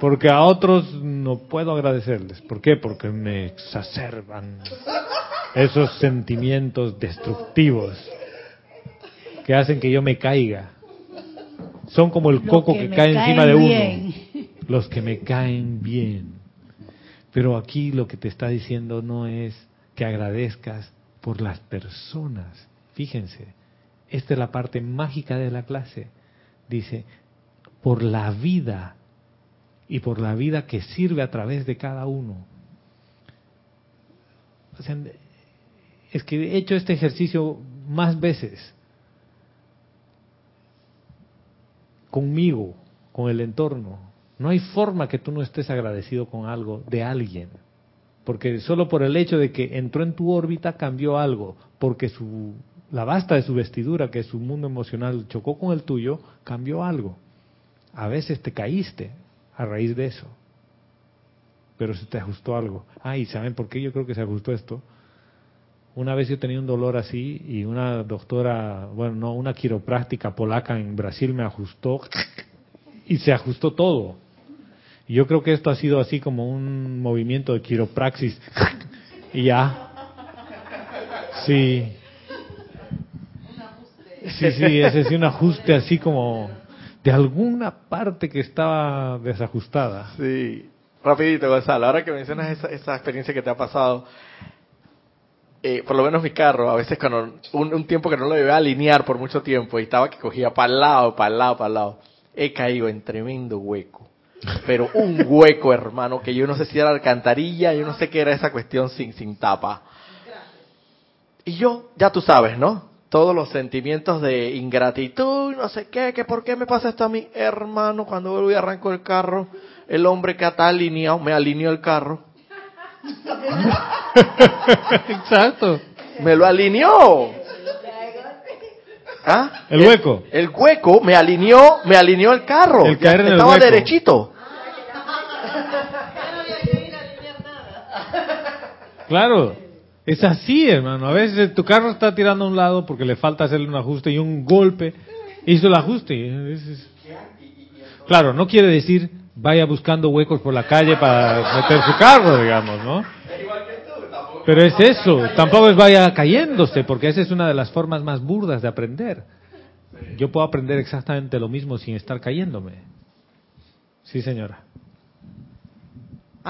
Speaker 1: porque a otros no puedo agradecerles. ¿Por qué? Porque me exacerban esos sentimientos destructivos que hacen que yo me caiga. Son como el coco
Speaker 5: que
Speaker 1: cae encima de uno.
Speaker 5: bien.
Speaker 1: Los que me caen bien. Pero aquí lo que te está diciendo no es que agradezcas por las personas. Fíjense, esta es la parte mágica de la clase. Dice, por la vida y por la vida que sirve a través de cada uno. Es que he hecho este ejercicio más veces conmigo, con el entorno. No hay forma que tú no estés agradecido con algo de alguien. Porque solo por el hecho de que entró en tu órbita cambió algo. Porque su, la basta de su vestidura, que su mundo emocional, chocó con el tuyo, cambió algo. A veces te caíste a raíz de eso. Pero se te ajustó algo. Ah, y ¿saben por qué yo creo que se ajustó esto? Una vez yo tenía un dolor así y una doctora, bueno, no, una quiropráctica polaca en Brasil me ajustó y se ajustó todo. Y yo creo que esto ha sido así como un movimiento de quiropraxis y ya. Sí. Sí, sí, ese sí un ajuste así como de alguna parte que estaba desajustada.
Speaker 3: Sí, rapidito Gonzalo, ahora que mencionas esa, esa experiencia que te ha pasado, eh, por lo menos mi carro, a veces cuando un, un tiempo que no lo iba a alinear por mucho tiempo y estaba que cogía para el lado, para el lado, para el lado, he caído en tremendo hueco. Pero un hueco, hermano, que yo no sé si era alcantarilla, yo no sé qué era esa cuestión sin, sin tapa. Y yo, ya tú sabes, ¿no? Todos los sentimientos de ingratitud, no sé qué, que por qué me pasa esto a mí, hermano, cuando vuelvo y arranco el carro, el hombre que está alineado, me alineó el carro.
Speaker 1: Exacto.
Speaker 3: Me lo alineó. ¿Ah?
Speaker 1: El hueco.
Speaker 3: El hueco me alineó, me alineó el carro.
Speaker 1: El caer en el
Speaker 3: Estaba
Speaker 1: hueco.
Speaker 3: derechito.
Speaker 1: Claro, es así, hermano. A veces tu carro está tirando a un lado porque le falta hacerle un ajuste y un golpe hizo el ajuste. Claro, no quiere decir vaya buscando huecos por la calle para meter su carro, digamos, ¿no? Pero es eso, tampoco es vaya cayéndose, porque esa es una de las formas más burdas de aprender. Yo puedo aprender exactamente lo mismo sin estar cayéndome. Sí, señora.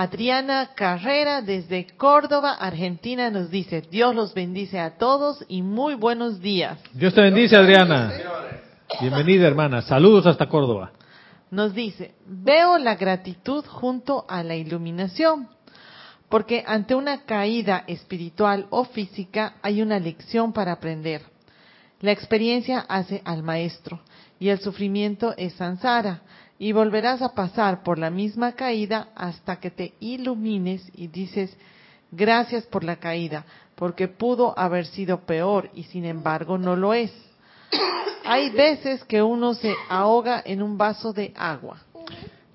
Speaker 4: Adriana Carrera desde Córdoba, Argentina, nos dice, Dios los bendice a todos y muy buenos días.
Speaker 1: Dios te bendice, Adriana. Bienvenida, hermana. Saludos hasta Córdoba.
Speaker 4: Nos dice, veo la gratitud junto a la iluminación, porque ante una caída espiritual o física hay una lección para aprender. La experiencia hace al maestro y el sufrimiento es sansara y volverás a pasar por la misma caída hasta que te ilumines y dices, gracias por la caída, porque pudo haber sido peor y sin embargo no lo es. Hay veces que uno se ahoga en un vaso de agua.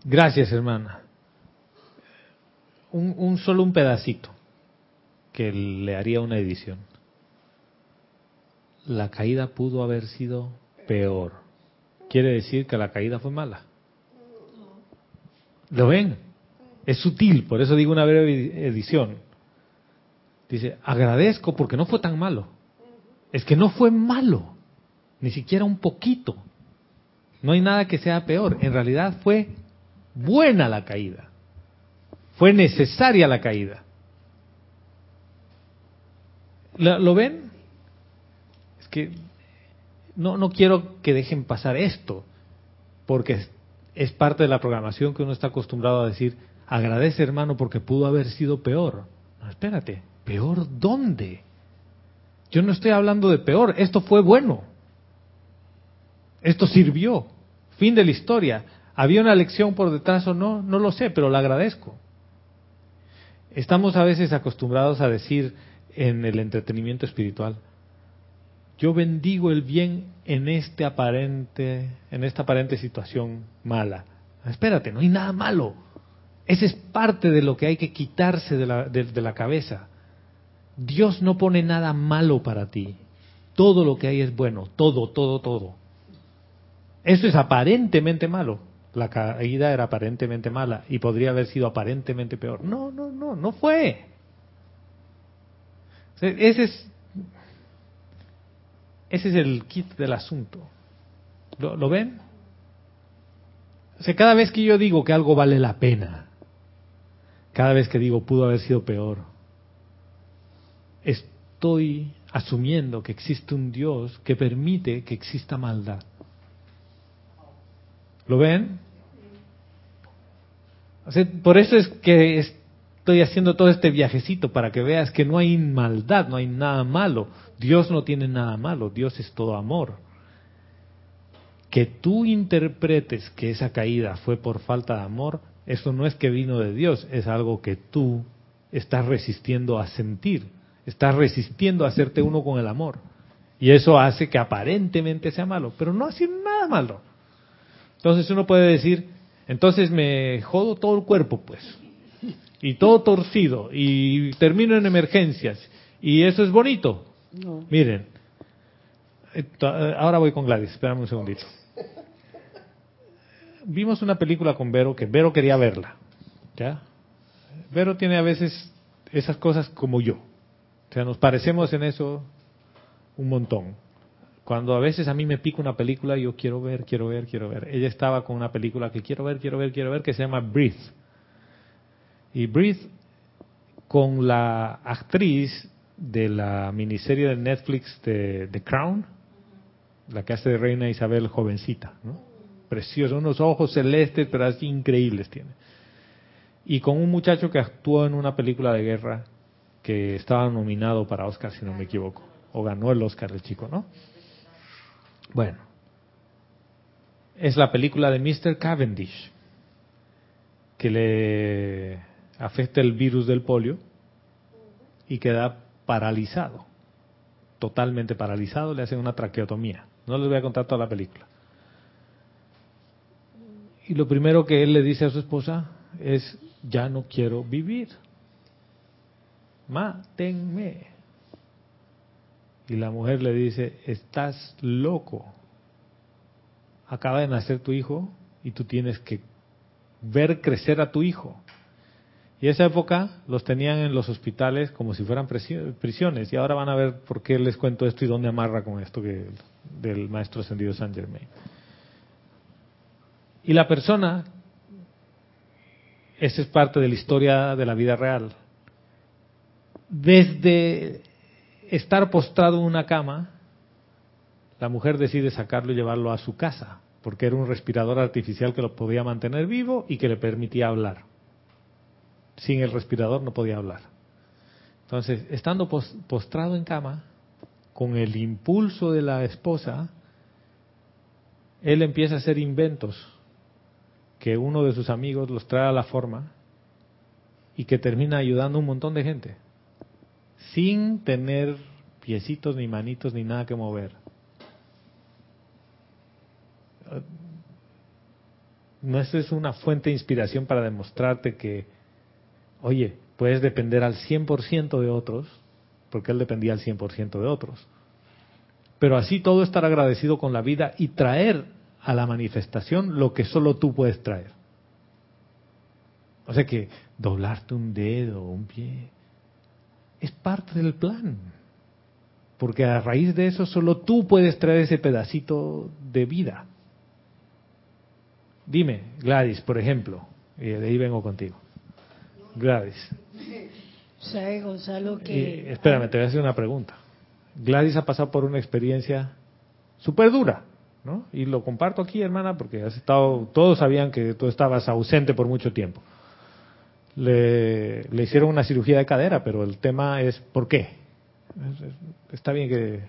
Speaker 1: Gracias, hermana. Un, un solo un pedacito que le haría una edición. La caída pudo haber sido peor. Quiere decir que la caída fue mala. ¿Lo ven? Es sutil, por eso digo una breve edición. Dice, agradezco porque no fue tan malo. Es que no fue malo, ni siquiera un poquito. No hay nada que sea peor. En realidad fue buena la caída. Fue necesaria la caída. ¿Lo, ven? Es que no, no quiero que dejen pasar esto, porque es, parte de la programación que uno está acostumbrado a decir, agradece hermano porque pudo haber sido peor. No, espérate, ¿peor dónde? Yo no estoy hablando de peor, esto fue bueno. Esto sirvió. Fin de la historia. ¿Había una lección por detrás o no? No lo sé, pero la agradezco. Estamos a veces acostumbrados a decir en el entretenimiento espiritual, yo bendigo el bien en este aparente, en esta aparente situación mala. Espérate, no hay nada malo. Esa es parte de lo que hay que quitarse de la, de- la cabeza. Dios no pone nada malo para ti. Todo lo que hay es bueno. Todo, todo, todo. Eso es aparentemente malo. La caída era aparentemente mala y podría haber sido aparentemente peor. No, no, no, no fue. Ese es, ese es el kit del asunto. ¿Lo, ven? O sea, cada vez que yo digo que algo vale la pena, cada vez que digo pudo haber sido peor, estoy asumiendo que existe un Dios que permite que exista maldad. ¿Lo ven? O sea, por eso es que estoy haciendo todo este viajecito para que veas que no hay maldad, no hay nada malo. Dios no tiene nada malo, Dios es todo amor. Que tú interpretes que esa caída fue por falta de amor, eso no es que vino de Dios, es algo que tú estás resistiendo a sentir, estás resistiendo a hacerte uno con el amor. Y eso hace que aparentemente sea malo, pero no hace nada malo. Entonces uno puede decir, entonces me jodo todo el cuerpo, pues, y todo torcido, y termino en emergencias, y eso es bonito.
Speaker 5: No.
Speaker 1: Miren, eh, ahora voy con Gladys, espérame un segundito. Vimos una película con Vero que Vero quería verla, ¿ya? Vero tiene a veces esas cosas como yo, o sea, nos parecemos en eso un montón. Cuando a veces a mí me pica una película, yo quiero ver, quiero ver, quiero ver. Ella estaba con una película que quiero ver, quiero ver, quiero ver, que se llama Breathe. Y Breathe, con la actriz de la miniserie de Netflix de The Crown, la que hace de Reina Isabel jovencita, ¿no? Preciosa, unos ojos celestes, pero así increíbles tiene. Y con un muchacho que actuó en una película de guerra que estaba nominado para Oscar, si no me equivoco, o ganó el Oscar el chico, ¿no? Bueno, es la película de Mr. Cavendish, que le afecta el virus del polio y queda paralizado, totalmente paralizado, le hacen una traqueotomía. No les voy a contar toda la película. Y lo primero que él le dice a su esposa es, ya no quiero vivir, mátenme. Y la mujer le dice, estás loco. Acaba de nacer tu hijo y tú tienes que ver crecer a tu hijo. Y esa época los tenían en los hospitales como si fueran prisiones. Y ahora van a ver por qué les cuento esto y dónde amarra con esto que, del maestro ascendido San Germain. Y la persona, esa es parte de la historia de la vida real, desde estar postrado en una cama, la mujer decide sacarlo y llevarlo a su casa, porque era un respirador artificial que lo podía mantener vivo y que le permitía hablar. Sin el respirador no podía hablar. Entonces, estando pos- postrado en cama, con el impulso de la esposa, él empieza a hacer inventos que uno de sus amigos los trae a la forma y que termina ayudando a un montón de gente sin tener piecitos ni manitos ni nada que mover. No es una fuente de inspiración para demostrarte que, oye, puedes depender al 100% de otros, porque él dependía al 100% de otros. Pero así todo estar agradecido con la vida y traer a la manifestación lo que solo tú puedes traer. O sea que doblarte un dedo, un pie, es parte del plan. Porque a raíz de eso solo tú puedes traer ese pedacito de vida. Dime, Gladys, por ejemplo, y de ahí vengo contigo. Gladys,
Speaker 5: ¿Sabe, Gonzalo,
Speaker 1: y,
Speaker 5: que...
Speaker 1: espérame, te voy a hacer una pregunta. Gladys ha pasado por una experiencia súper dura, ¿no? Y lo comparto aquí, hermana, porque has estado, todos sabían que tú estabas ausente por mucho tiempo. Le, le hicieron una cirugía de cadera, pero el tema es ¿por qué? Es- es- Está bien que...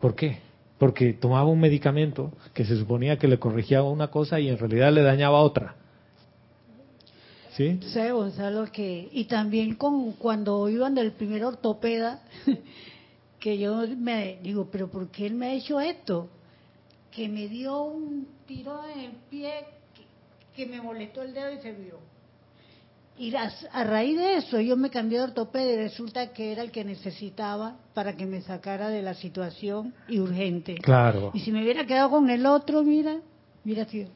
Speaker 1: ¿Por qué? Porque tomaba un medicamento que se suponía que le corregía una cosa y en realidad le dañaba otra. ¿Sí?
Speaker 5: Sabe, Gonzalo, que... Y también con cuando iban del primer ortopeda, que yo me digo, pero ¿por qué él me ha hecho esto? Que me dio un tiro en el pie que, que me molestó el dedo y se vio. Y a, a raíz de eso yo me cambié de ortopedia y resulta que era el que necesitaba para que me sacara de la situación y urgente.
Speaker 1: Claro.
Speaker 5: Y si me hubiera quedado con el otro, mira, mira, tío,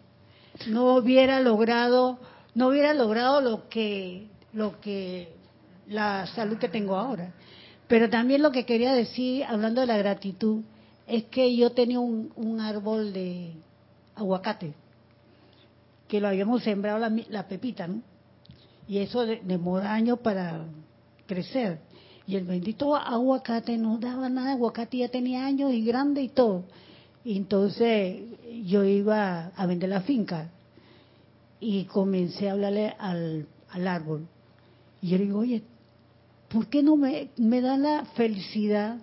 Speaker 5: no hubiera logrado, no hubiera logrado lo que, lo que, la salud que tengo ahora. Pero también lo que quería decir, hablando de la gratitud, es que yo tenía un, un árbol de aguacate, que lo habíamos sembrado la, la pepita, ¿no? Y eso de- demora años para crecer. Y el bendito aguacate no daba nada, aguacate ya tenía años y grande y todo. Y entonces yo iba a vender la finca y comencé a hablarle al, al árbol. Y yo le digo, oye, ¿por qué no me, me da la felicidad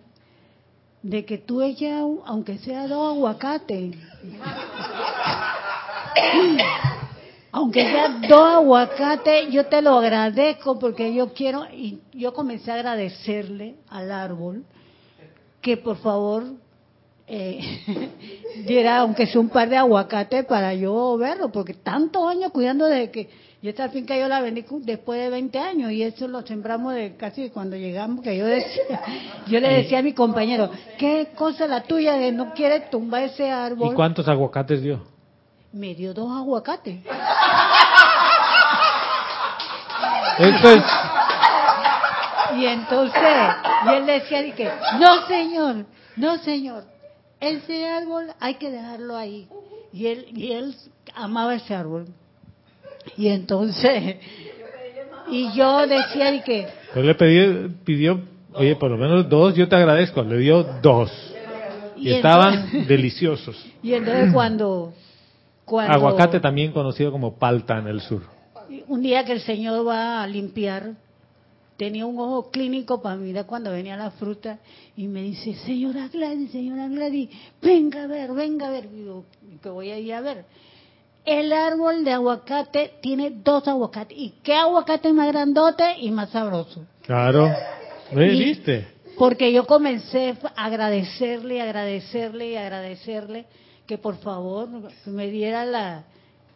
Speaker 5: de que tú ella, aunque sea dos aguacates, aunque sea dos aguacates, yo te lo agradezco porque yo quiero, y yo comencé a agradecerle al árbol que por favor eh, diera aunque sea un par de aguacates para yo verlo, porque tantos años cuidando de que, y esta finca yo la vendí después de 20 años y eso lo sembramos de casi cuando llegamos, que yo decía, yo le decía a mi compañero, ¿qué cosa la tuya de no quiere tumbar ese
Speaker 1: ¿Y
Speaker 5: árbol?
Speaker 1: cuántos aguacates dio?
Speaker 5: Me dio dos aguacates.
Speaker 1: Esto es,
Speaker 5: Y entonces, y él decía, de que, no señor, no señor, ese árbol hay que dejarlo ahí. Y él, y él amaba ese árbol. Y entonces, y yo decía de que,
Speaker 1: Pues le pedí, pidió, oye, por lo menos dos, yo te agradezco. Le dio dos. Y,
Speaker 5: Y
Speaker 1: estaban
Speaker 5: entonces-
Speaker 1: deliciosos.
Speaker 5: y entonces cuando, cuando
Speaker 1: Aguacate también conocido como palta en el sur.
Speaker 5: un día que el señor va a limpiar, tenía un ojo clínico para mirar cuando venía la fruta y me dice, señora Gladys, señora Gladys, venga a ver, venga a ver. Y digo, que voy a ir a ver. El árbol de aguacate tiene dos aguacates. ¿Y qué aguacate más grandote y más sabroso?
Speaker 1: Claro. ¿Ve?
Speaker 5: Y-
Speaker 1: ¿Viste?
Speaker 5: Porque yo comencé a agradecerle, agradecerle y agradecerle que por favor me diera la,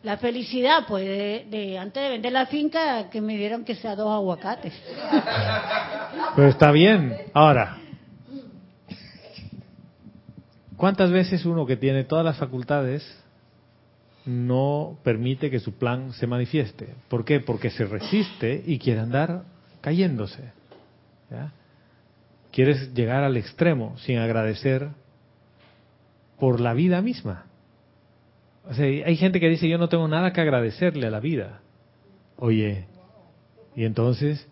Speaker 5: la felicidad, pues, de, antes de vender la finca, que me dieran que sea dos aguacates.
Speaker 1: Pero está bien. Ahora, ¿cuántas veces uno que tiene todas las facultades no permite que su plan se manifieste? ¿Por qué? Porque se resiste y quiere andar cayéndose. ¿ya? Quieres llegar al extremo sin agradecer por la vida misma. O sea, hay gente que dice, yo no tengo nada que agradecerle a la vida. Oye, y entonces,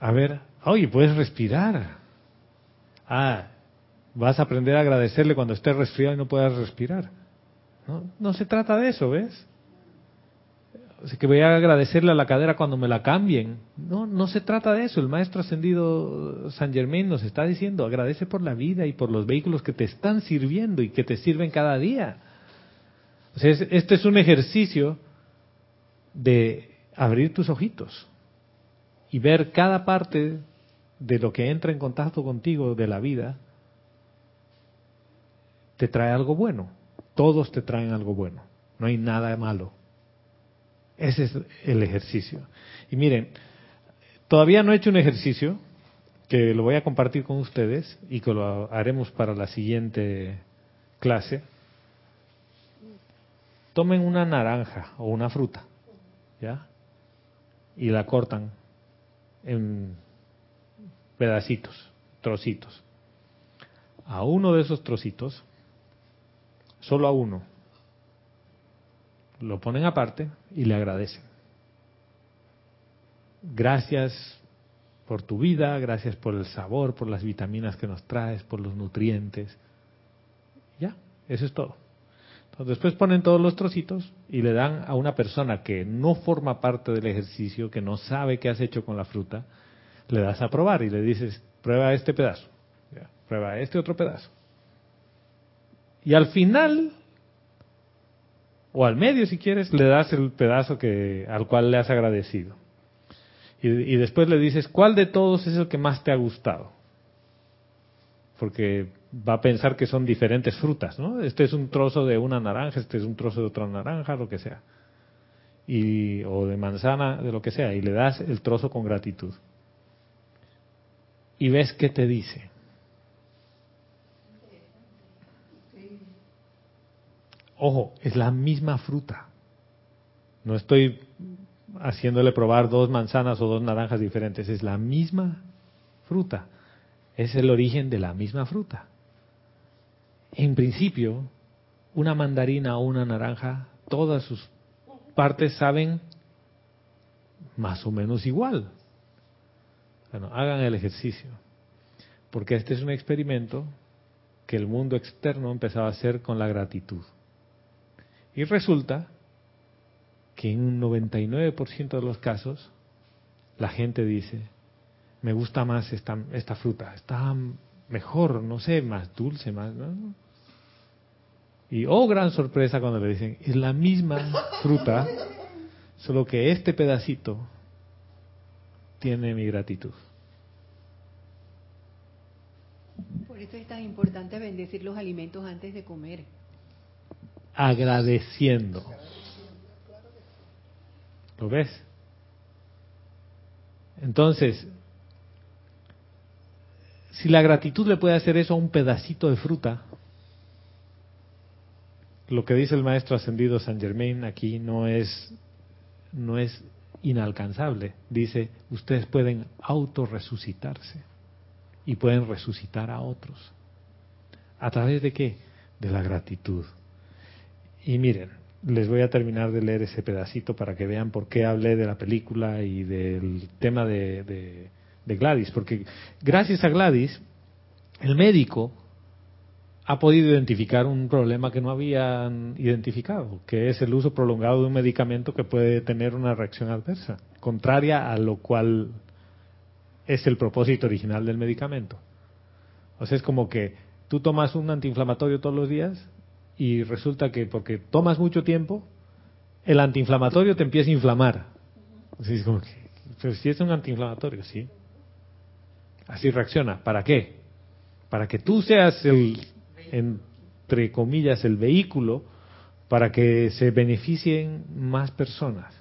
Speaker 1: a ver, oye, puedes respirar. Ah, vas a aprender a agradecerle cuando estés resfriado y no puedas respirar. No, no se trata de eso, ¿ves? O sea, que voy a agradecerle a la cadera cuando me la cambien. No, no se trata de eso. El maestro ascendido San Germain nos está diciendo, agradece por la vida y por los vehículos que te están sirviendo y que te sirven cada día. O es- este es un ejercicio de abrir tus ojitos y ver cada parte de lo que entra en contacto contigo de la vida te trae algo bueno. Todos te traen algo bueno. No hay nada malo. Ese es el ejercicio. Y miren, todavía no he hecho un ejercicio que lo voy a compartir con ustedes y que lo haremos para la siguiente clase. Tomen una naranja o una fruta, ¿ya? Y la cortan en pedacitos, trocitos. A uno de esos trocitos, solo a uno, lo ponen aparte y le agradecen. Gracias por tu vida, gracias por el sabor, por las vitaminas que nos traes, por los nutrientes. Ya, eso es todo. Después ponen todos los trocitos y le dan a una persona que no forma parte del ejercicio, que no sabe qué has hecho con la fruta, le das a probar y le dices, prueba este pedazo, prueba este otro pedazo. Y al final, o al medio si quieres, le das el pedazo que, al cual le has agradecido. Y después le dices, ¿cuál de todos es el que más te ha gustado? Porque va a pensar que son diferentes frutas, ¿no? Este es un trozo de una naranja, este es un trozo de otra naranja, lo que sea. y, o de manzana, de lo que sea, y le das el trozo con gratitud. Y ves qué te dice. Ojo, es la misma fruta. No estoy haciéndole probar dos manzanas o dos naranjas diferentes, es la misma fruta. Es el origen de la misma fruta. En principio, una mandarina o una naranja, todas sus partes saben más o menos igual. Bueno, hagan el ejercicio, porque este es un experimento que el mundo externo empezaba a hacer con la gratitud. Y resulta que en un 99% de los casos la gente dice, me gusta más esta, esta fruta, está mejor, no sé, más dulce, más... Y oh, gran sorpresa cuando le dicen, es la misma fruta, solo que este pedacito tiene mi gratitud.
Speaker 7: Por eso es tan importante bendecir los alimentos antes de comer.
Speaker 1: Agradeciendo. ¿Lo ves? Entonces, si la gratitud le puede hacer eso a un pedacito de fruta, lo que dice el maestro ascendido San Germain aquí no es no es inalcanzable. Dice, ustedes pueden autorresucitarse y pueden resucitar a otros. ¿A través de qué? De la gratitud. Y miren, les voy a terminar de leer ese pedacito para que vean por qué hablé de la película y del tema de, de, de Gladys. Porque gracias a Gladys, el médico ha podido identificar un problema que no habían identificado, que es el uso prolongado de un medicamento que puede tener una reacción adversa, contraria a lo cual es el propósito original del medicamento. O sea, es como que tú tomas un antiinflamatorio todos los días y resulta que porque tomas mucho tiempo, el antiinflamatorio te empieza a inflamar. Es como pero si es un antiinflamatorio, sí. Así reacciona. ¿Para qué? Para que tú seas el entre comillas, el vehículo para que se beneficien más personas.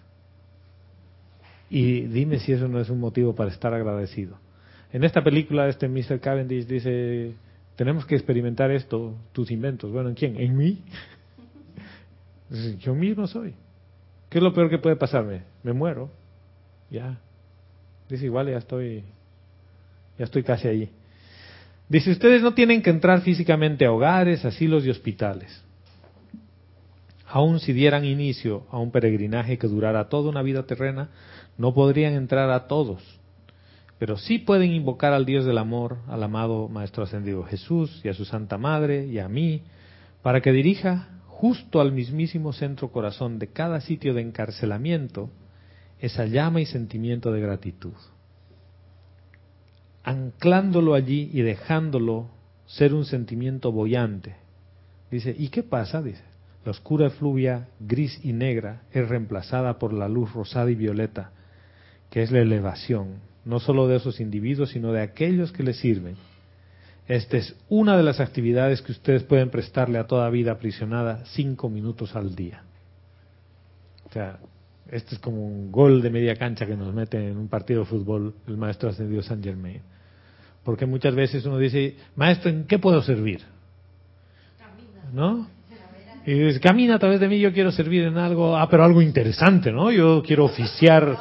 Speaker 1: Y dime si eso no es un motivo para estar agradecido. En esta película, este Mr. Cavendish dice, tenemos que experimentar esto, tus inventos. Bueno, ¿en quién? ¿En mí? Yo mismo soy. ¿Qué es lo peor que puede pasarme? Me muero. Ya. Dice, igual ya estoy, ya estoy casi allí. Dice, ustedes no tienen que entrar físicamente a hogares, asilos y hospitales. Aun si dieran inicio a un peregrinaje que durara toda una vida terrena, no podrían entrar a todos. Pero sí pueden invocar al Dios del amor, al amado Maestro Ascendido Jesús y a su Santa Madre y a mí, para que dirija justo al mismísimo centro corazón de cada sitio de encarcelamiento esa llama y sentimiento de gratitud anclándolo allí y dejándolo ser un sentimiento bollante. Dice, ¿y qué pasa? Dice, la oscura efluvia gris y negra es reemplazada por la luz rosada y violeta, que es la elevación, no solo de esos individuos, sino de aquellos que les sirven. Esta es una de las actividades que ustedes pueden prestarle a toda vida aprisionada cinco minutos al día. O sea, este es como un gol de media cancha que nos mete en un partido de fútbol el maestro ascendido San Germain. Porque muchas veces uno dice, maestro, ¿en qué puedo servir? ¿No? Y dice, camina a través de mí, yo quiero servir en algo, ah, pero algo interesante, ¿no? Yo quiero oficiar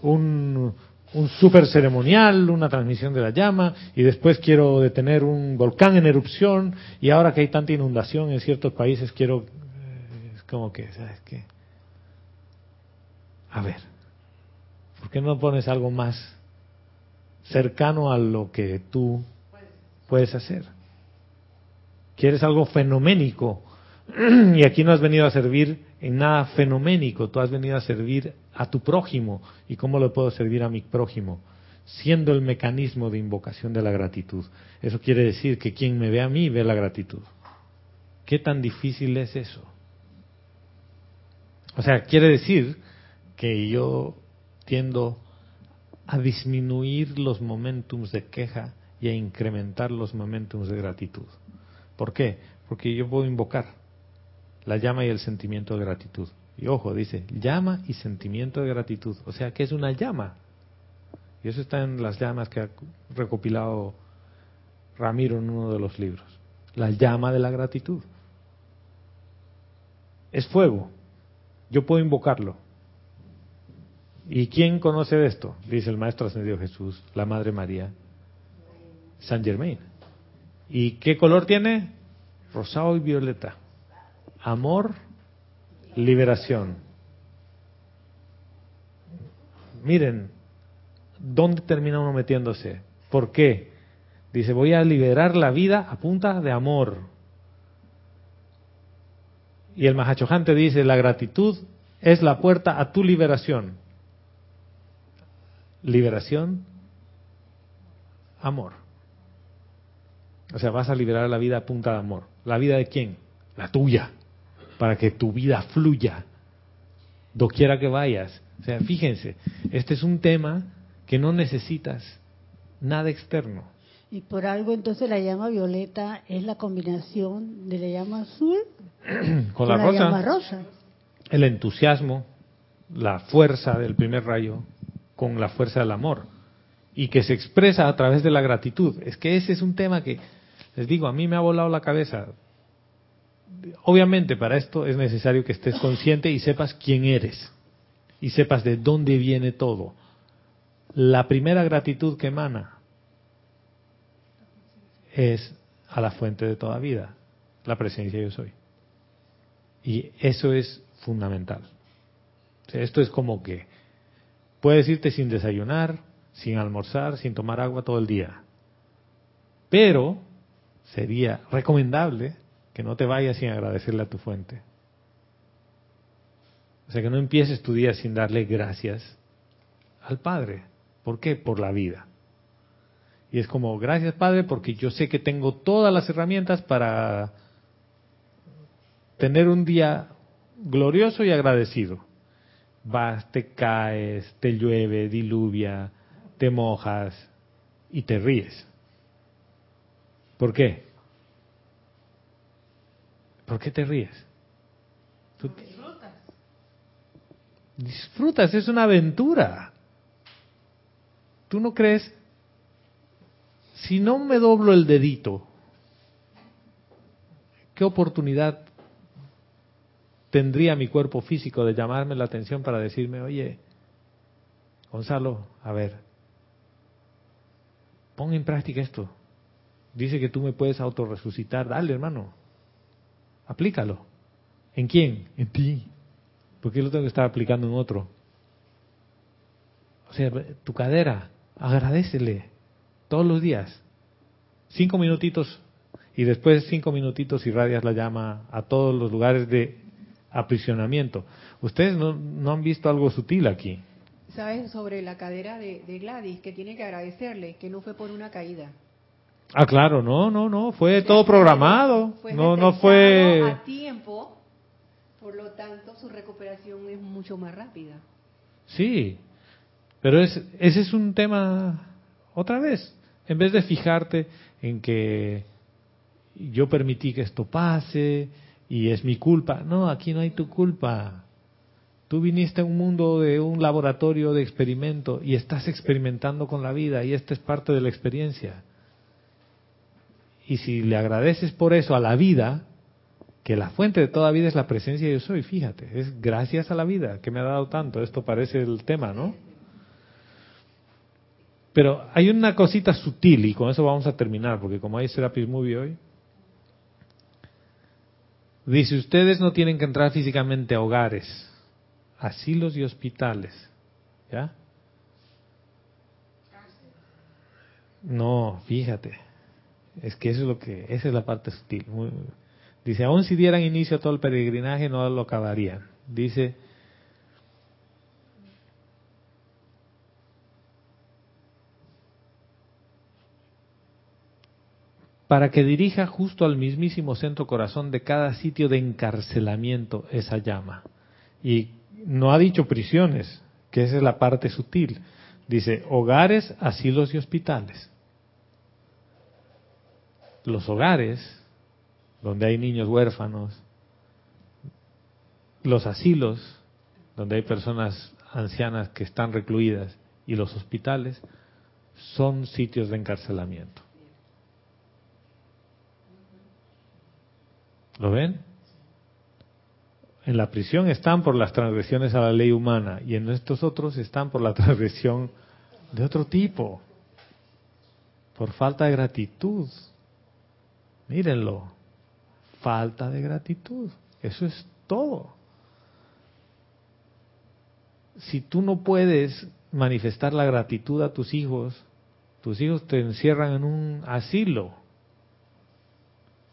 Speaker 1: un, un super ceremonial, una transmisión de la llama, y después quiero detener un volcán en erupción, y ahora que hay tanta inundación en ciertos países, quiero, eh, es como que, ¿sabes qué? A ver, ¿por qué no pones algo más cercano a lo que tú puedes hacer. ¿Quieres algo fenoménico? y aquí no has venido a servir en nada fenoménico, tú has venido a servir a tu prójimo. ¿Y cómo le puedo servir a mi prójimo? Siendo el mecanismo de invocación de la gratitud. Eso quiere decir que quien me ve a mí ve la gratitud. ¿Qué tan difícil es eso? O sea, quiere decir que yo tiendo a disminuir los momentums de queja y a incrementar los momentums de gratitud. ¿Por qué? Porque yo puedo invocar la llama y el sentimiento de gratitud. Y ojo, dice llama y sentimiento de gratitud. O sea, que es una llama. Y eso está en las llamas que ha recopilado Ramiro en uno de los libros. La llama de la gratitud. Es fuego. Yo puedo invocarlo. ¿Y quién conoce de esto? Dice el Maestro Ascendido Jesús, la Madre María, San Germain. ¿Y qué color tiene? Rosado y violeta. Amor, liberación. Miren, ¿dónde termina uno metiéndose? ¿Por qué? Dice, voy a liberar la vida a punta de amor. Y el Mahachojante dice, la gratitud es la puerta a tu liberación. Liberación, amor. O sea, vas a liberar la vida a punta de amor. ¿La vida de quién? La tuya. Para que tu vida fluya. Doquiera que vayas. O sea, fíjense, este es un tema que no necesitas nada externo.
Speaker 5: Y por algo entonces la llama violeta es la combinación de la llama azul
Speaker 1: Con la
Speaker 5: la
Speaker 1: rosa,
Speaker 5: llama rosa.
Speaker 1: el entusiasmo, la fuerza del primer rayo con la fuerza del amor. Y que se expresa a través de la gratitud. Es que ese es un tema que, les digo, a mí me ha volado la cabeza. Obviamente para esto es necesario que estés consciente y sepas quién eres. Y sepas de dónde viene todo. La primera gratitud que emana es a la fuente de toda vida, la presencia yo soy. Y eso es fundamental. Esto es como que puedes irte sin desayunar, sin almorzar, sin tomar agua todo el día. Pero sería recomendable que no te vayas sin agradecerle a tu fuente. O sea, que no empieces tu día sin darle gracias al Padre. ¿Por qué? Por la vida. Y es como, gracias Padre, porque yo sé que tengo todas las herramientas para tener un día glorioso y agradecido. Vas, te caes, te llueve, diluvia, te mojas y te ríes. ¿Por qué? ¿Por qué te ríes? Tú- disfrutas, es una aventura. ¿Tú no crees? Si no me doblo el dedito, ¿qué oportunidad tendría mi cuerpo físico de llamarme la atención para decirme, oye, Gonzalo, a ver, pon en práctica esto. Dice que tú me puedes autorresucitar. Dale, hermano. Aplícalo. ¿En quién? En ti. ¿Por qué lo tengo que estar aplicando en otro? O sea, tu cadera, agradecele todos los días. Cinco minutitos y después cinco minutitos irradias la llama a todos los lugares de aprisionamiento. Ustedes no, no han visto algo sutil aquí.
Speaker 7: ¿Sabes sobre la cadera de, de Gladys? Que tiene que agradecerle, que no fue por una caída.
Speaker 1: Ah, claro, no, no, no, fue todo programado.
Speaker 7: Fue
Speaker 1: No, no fue.
Speaker 7: a tiempo, por lo tanto su recuperación es mucho más rápida.
Speaker 1: Sí, pero es, ese es un tema, otra vez, en vez de fijarte en que yo permití que esto pase y es mi culpa, no, aquí no hay tu culpa. Tú viniste a un mundo de un laboratorio de experimento y estás experimentando con la vida y esta es parte de la experiencia. Y si le agradeces por eso a la vida, que la fuente de toda vida es la presencia de yo soy, fíjate, es gracias a la vida que me ha dado tanto, esto parece el tema, ¿no? Pero hay una cosita sutil y con eso vamos a terminar, porque como hay Serapis Movie hoy, dice, ustedes no tienen que entrar físicamente a hogares, asilos y hospitales, ¿ya? No, fíjate, es que eso es lo que, esa es la parte sutil. Dice, aún si dieran inicio a todo el peregrinaje, no lo acabarían. Dice, para que dirija justo al mismísimo centro corazón de cada sitio de encarcelamiento esa llama. Y no ha dicho prisiones, que esa es la parte sutil. Dice hogares, asilos y hospitales. Los hogares, donde hay niños huérfanos, los asilos, donde hay personas ancianas que están recluidas, y los hospitales, son sitios de encarcelamiento. ¿Lo ven? En la prisión están por las transgresiones a la ley humana y en estos otros están por la transgresión de otro tipo, por falta de gratitud. Mírenlo, falta de gratitud. Eso es todo. Si tú no puedes manifestar la gratitud a tus hijos, tus hijos te encierran en un asilo.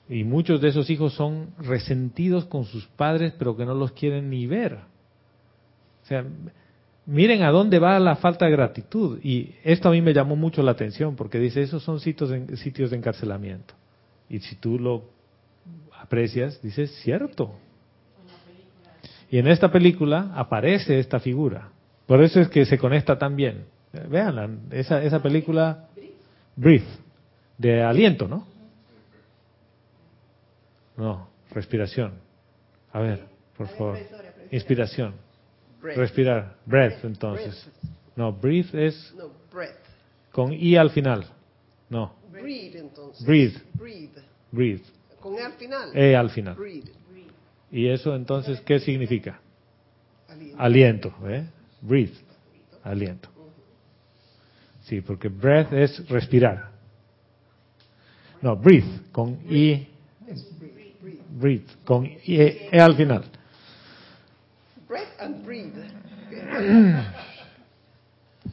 Speaker 1: Y muchos de esos hijos son resentidos con sus padres, pero que no los quieren ni ver. O sea, miren a dónde va la falta de gratitud. Y esto a mí me llamó mucho la atención, porque dice, esos son sitios de, sitios de encarcelamiento. Y si tú lo aprecias, dices, cierto. Y en esta película aparece esta figura. Por eso es que se conecta tan bien. Vean, esa, esa película, Breathe, de aliento, ¿no? No, respiración. A ver, por favor. Inspiración. Respirar. Breath, entonces. No, breathe es
Speaker 2: No, breath.
Speaker 1: con I al final. No,
Speaker 2: Breathe, entonces.
Speaker 1: Breathe.
Speaker 2: Breathe. Con E al final.
Speaker 1: E al final.
Speaker 2: Breathe.
Speaker 1: ¿Y eso entonces qué significa?
Speaker 2: Aliento.
Speaker 1: Aliento, ¿eh? Breathe. Aliento. Sí, porque breath es respirar. No, breathe, con I. Breathe, con E, E al final.
Speaker 2: Breath and breathe.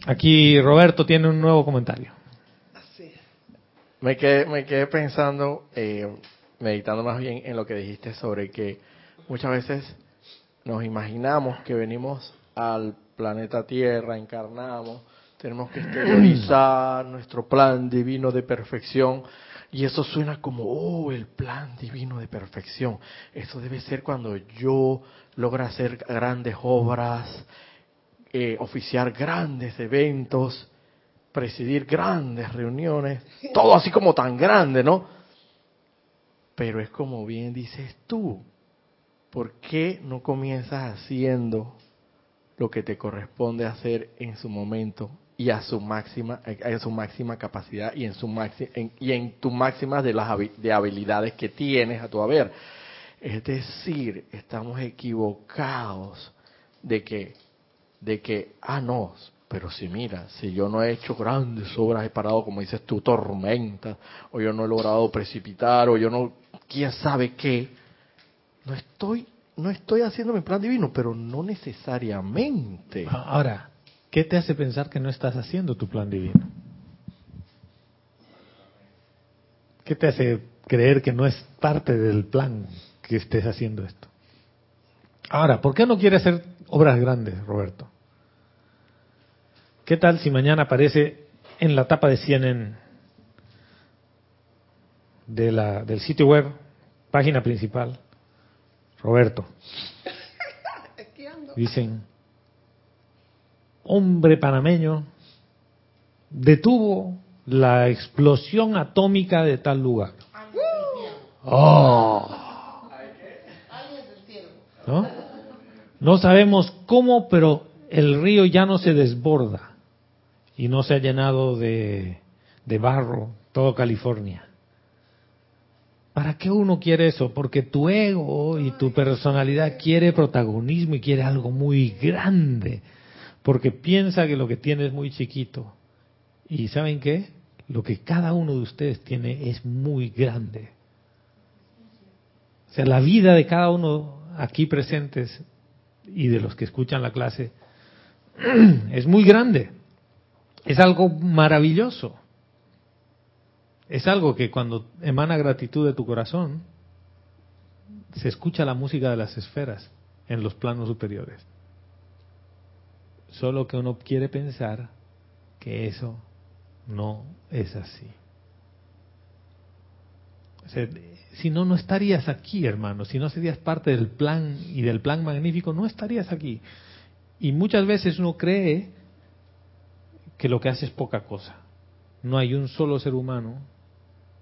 Speaker 1: Aquí Roberto tiene un nuevo comentario.
Speaker 2: Así.
Speaker 3: Me quedé, me quedé pensando, eh, meditando más bien en lo que dijiste sobre que muchas veces nos imaginamos que venimos al planeta Tierra, encarnamos, tenemos que exteriorizar nuestro plan divino de perfección y eso suena como, oh, el plan divino de perfección. Eso debe ser cuando yo logro hacer grandes obras, eh, oficiar grandes eventos, presidir grandes reuniones, todo así como tan grande, ¿no? Pero es como bien dices tú, ¿por qué no comienzas haciendo lo que te corresponde hacer en su momento y a su máxima su máxima capacidad y en su maxi, y en tu máxima de las de habilidades que tienes a tu haber? Es decir, estamos equivocados de que de que ah no, pero si mira, si yo no he hecho grandes obras, he parado, como dices tú, tormentas, o yo no he logrado precipitar, o yo no, quién sabe qué, no estoy, no estoy haciendo mi plan divino, pero no necesariamente.
Speaker 1: Ahora, ¿qué te hace pensar que no estás haciendo tu plan divino? ¿Qué te hace creer que no es parte del plan que estés haciendo esto? Ahora, ¿por qué no quieres hacer obras grandes, Roberto? ¿Qué tal si mañana aparece en la tapa de CNN de la, del sitio web, página principal, Roberto? Dicen, hombre panameño detuvo la explosión atómica de tal lugar. ¡Oh! ¿No? No sabemos cómo, pero el río ya no se desborda y no se ha llenado de, de barro todo California. ¿Para qué uno quiere eso? Porque tu ego y tu personalidad quiere protagonismo y quiere algo muy grande. Porque piensa que lo que tiene es muy chiquito. ¿Y saben qué? Lo que cada uno de ustedes tiene es muy grande. O sea, la vida de cada uno aquí presentes y de los que escuchan la clase es muy grande. Es algo maravilloso. Es algo que cuando emana gratitud de tu corazón, se escucha la música de las esferas en los planos superiores. Solo que uno quiere pensar que eso no es así. Si no, no estarías aquí, hermano. Si no serías parte del plan y del plan magnífico, no estarías aquí. Y muchas veces uno cree que lo que hace es poca cosa. No hay un solo ser humano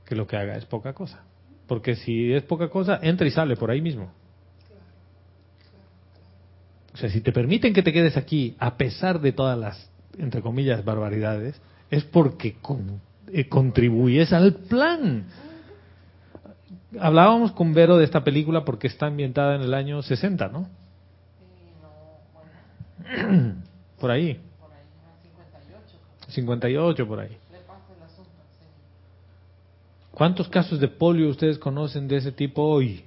Speaker 1: que lo que haga es poca cosa. Porque si es poca cosa, entra y sale por ahí mismo. Sea, si te permiten que te quedes aquí a pesar de todas las, entre comillas, barbaridades, es porque con- eh, contribuyes al plan. Hablábamos con Vero de esta película porque está ambientada en el año 60, ¿no? Por ahí. 58 por ahí. ¿Cuántos casos de polio ustedes conocen de ese tipo hoy?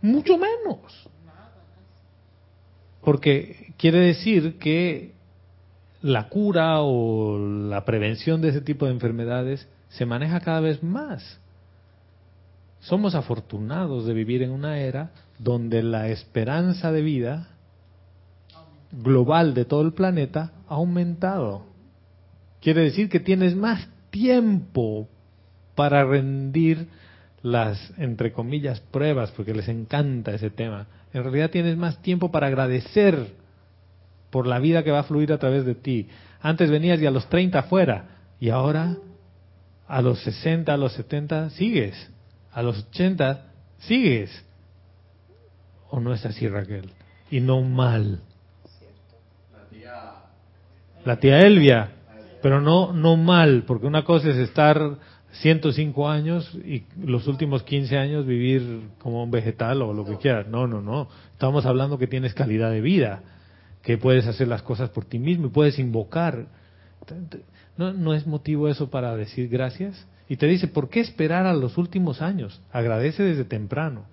Speaker 1: Mucho menos. Porque quiere decir que la cura o la prevención de ese tipo de enfermedades se maneja cada vez más. Somos afortunados de vivir en una era donde la esperanza de vida global de todo el planeta ha aumentado. Quiere decir que tienes más tiempo para rendir las, entre comillas, pruebas, porque les encanta ese tema. En realidad tienes más tiempo para agradecer por la vida que va a fluir a través de ti. Antes venías y a los 30 fuera, y ahora a los 60, a los 70 sigues, a los 80 sigues. ¿O no es así, Raquel? Y no mal. La tía Elvia, pero no, no mal, porque una cosa es estar 105 años y los últimos 15 años vivir como un vegetal o lo que quieras. No, no, no. Estamos hablando que tienes calidad de vida, que puedes hacer las cosas por ti mismo y puedes invocar. ¿No, no es motivo eso para decir gracias? Y te dice, ¿por qué esperar a los últimos años? Agradece desde temprano.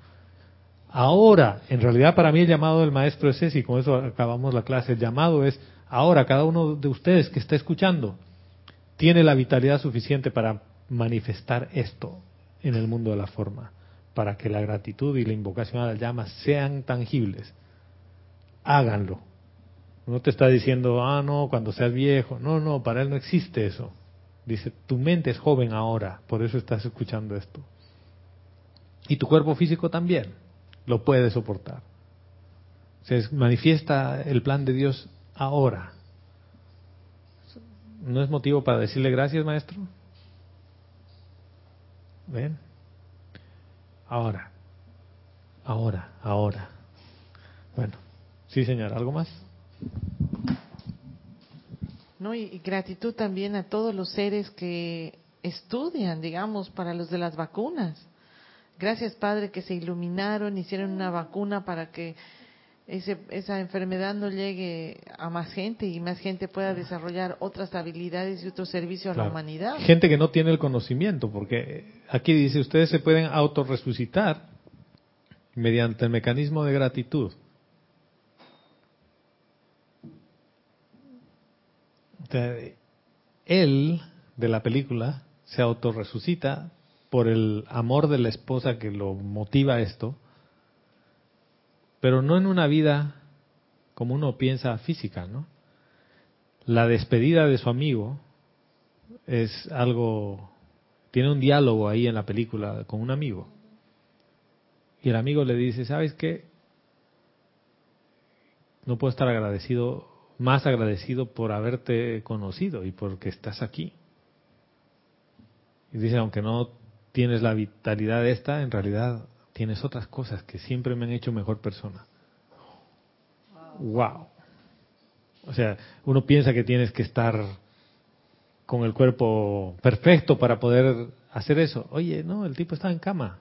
Speaker 1: Ahora, en realidad para mí el llamado del maestro es ese, y con eso acabamos la clase. El llamado es, ahora cada uno de ustedes que está escuchando tiene la vitalidad suficiente para manifestar esto en el mundo de la forma, para que la gratitud y la invocación a las llamas sean tangibles. Háganlo. No te está diciendo, ah, no, cuando seas viejo. No, no, para él no existe eso. Dice, tu mente es joven ahora, por eso estás escuchando esto. Y tu cuerpo físico también lo puede soportar. Se manifiesta el plan de Dios ahora. ¿No es motivo para decirle gracias, maestro? ¿Ven? Ahora. Ahora, ahora. Bueno, sí, señor, ¿algo más?
Speaker 4: ¿no? Y, y gratitud también a todos los seres que estudian, digamos, para los de las vacunas. Gracias, Padre, que se iluminaron, hicieron una vacuna para que ese, esa enfermedad no llegue a más gente y más gente pueda desarrollar otras habilidades y otro servicio a la
Speaker 1: Claro.
Speaker 4: humanidad.
Speaker 1: Gente que no tiene el conocimiento, porque aquí dice, ustedes se pueden autorresucitar mediante el mecanismo de gratitud. Él, de la película, se autorresucita por el amor de la esposa que lo motiva a esto, pero no en una vida como uno piensa física, ¿no? La despedida de su amigo es algo, tiene un diálogo ahí en la película con un amigo. Y el amigo le dice, ¿sabes qué? No puedo estar agradecido, más agradecido por haberte conocido y porque estás aquí. Y dice, aunque no tienes la vitalidad esta, en realidad tienes otras cosas que siempre me han hecho mejor persona. Wow. O sea, uno piensa que tienes que estar con el cuerpo perfecto para poder hacer eso. Oye, no, el tipo está en cama.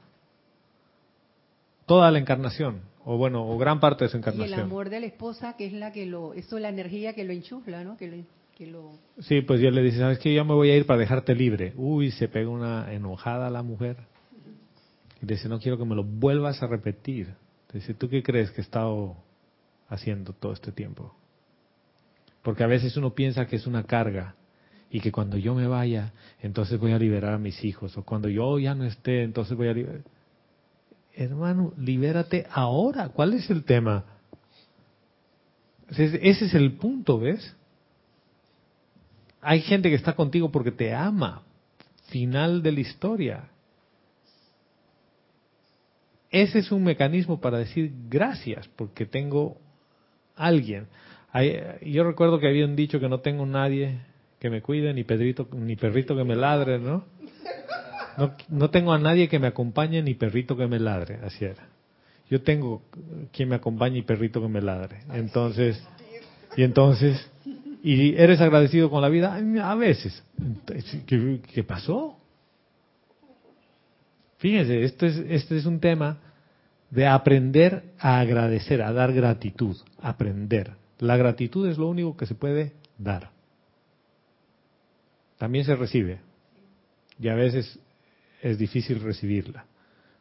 Speaker 1: Toda la encarnación, o bueno, o gran parte de su
Speaker 7: Y el
Speaker 1: encarnación.
Speaker 7: amor de la esposa, que es la que lo, eso es la energía que lo enchufla, ¿no? Que lo, que lo
Speaker 1: Sí, pues yo le dice, ¿sabes qué? Yo me voy a ir para dejarte libre. Uy, se pega una enojada la mujer. Dice, no quiero que me lo vuelvas a repetir. Dice, ¿tú qué crees que he estado haciendo todo este tiempo? Porque a veces uno piensa que es una carga y que cuando yo me vaya, entonces voy a liberar a mis hijos. O cuando yo ya no esté, entonces voy a liberar. Hermano, libérate ahora. ¿Cuál es el tema? Ese es el punto, ¿ves? Hay gente que está contigo porque te ama. Final de la historia. Ese es un mecanismo para decir gracias porque tengo alguien. Yo recuerdo que había un dicho que no tengo nadie que me cuide, ni pedrito, ni perrito que me ladre, ¿no? No, no tengo a nadie que me acompañe, ni perrito que me ladre, así era. yo tengo quien me acompañe y perrito que me ladre. Entonces, y entonces, y eres agradecido con la vida a veces. ¿Qué, qué pasó? Fíjense, este es, este es un tema de aprender a agradecer, a dar gratitud, aprender. La gratitud es lo único que se puede dar. También se recibe. Y a veces es difícil recibirla,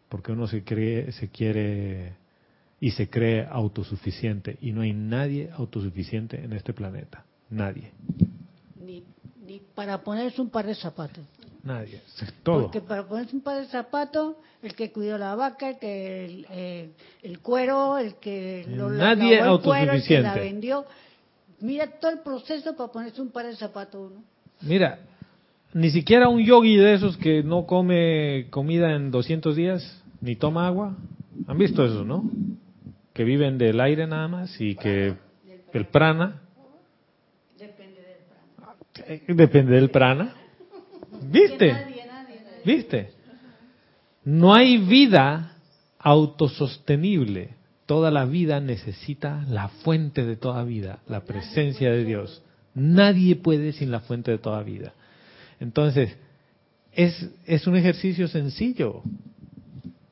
Speaker 1: porque uno se cree, se quiere y se cree autosuficiente y no hay nadie autosuficiente en este planeta, nadie.
Speaker 5: Ni, ni para ponerse un par de zapatos.
Speaker 1: Nadie, todo.
Speaker 5: Porque para ponerse un par de zapatos, el que cuidó la vaca, el que el, eh, el cuero, el que lo
Speaker 1: Nadie
Speaker 5: lavó el cuero, el que la vendió. Mira todo el proceso para ponerse un par de zapatos uno.
Speaker 1: Mira, ni siquiera un yogi de esos que no come comida en 200 días, ni toma agua. ¿Han visto eso, no? Que viven del aire nada más y que el prana. Eh, Depende del prana. ¿Viste? ¿Viste? No hay vida autosostenible. Toda la vida necesita la fuente de toda vida, la presencia de Dios. Nadie puede sin la fuente de toda vida. Entonces, es, es un ejercicio sencillo.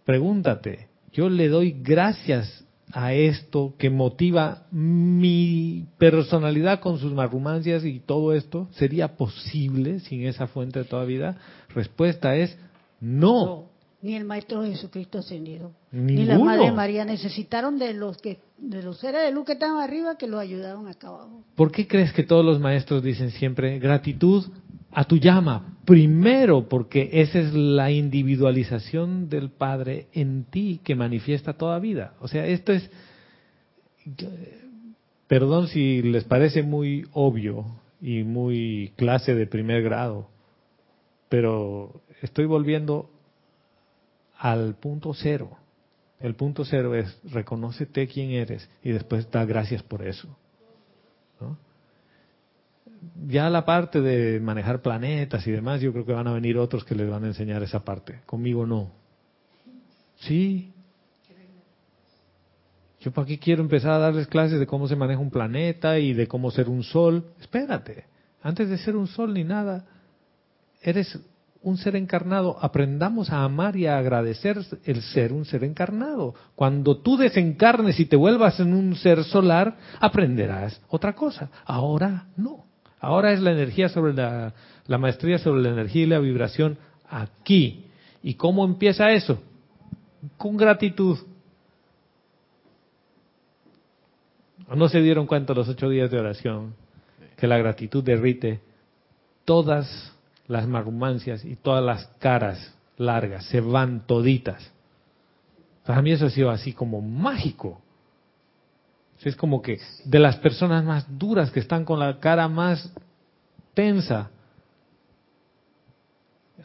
Speaker 1: Pregúntate, yo le doy gracias a esto que motiva mi personalidad con sus marrumancias y todo esto, ¿sería posible sin esa fuente de toda vida? Respuesta es no.
Speaker 5: Ni el Maestro Jesucristo ascendido.
Speaker 1: Ninguno.
Speaker 5: Ni la Madre María necesitaron de los que de los seres de luz que estaban arriba que los ayudaron acá abajo.
Speaker 1: ¿Por qué crees que todos los maestros dicen siempre gratitud a tu llama? Primero, porque esa es la individualización del Padre en ti que manifiesta toda vida. O sea, esto es, perdón si les parece muy obvio y muy clase de primer grado, pero estoy volviendo al punto cero. El punto cero es reconócete quién eres y después da gracias por eso. ¿no? Ya la parte de manejar planetas y demás, yo creo que van a venir otros que les van a enseñar esa parte. Conmigo no. Sí. Yo para qué quiero empezar a darles clases de cómo se maneja un planeta y de cómo ser un sol. Espérate, antes de ser un sol ni nada, eres un ser encarnado, aprendamos a amar y a agradecer el ser un ser encarnado. Cuando tú desencarnes y te vuelvas en un ser solar, aprenderás otra cosa. Ahora no. Ahora es la energía sobre la, maestría sobre la energía y la vibración aquí. ¿Y cómo empieza eso? Con gratitud. ¿No se dieron cuenta los ocho días de oración que la gratitud derrite todas las marrumancias y todas las caras largas, se van toditas. Para mí eso ha sido así como mágico. Es como que de las personas más duras que están con la cara más tensa,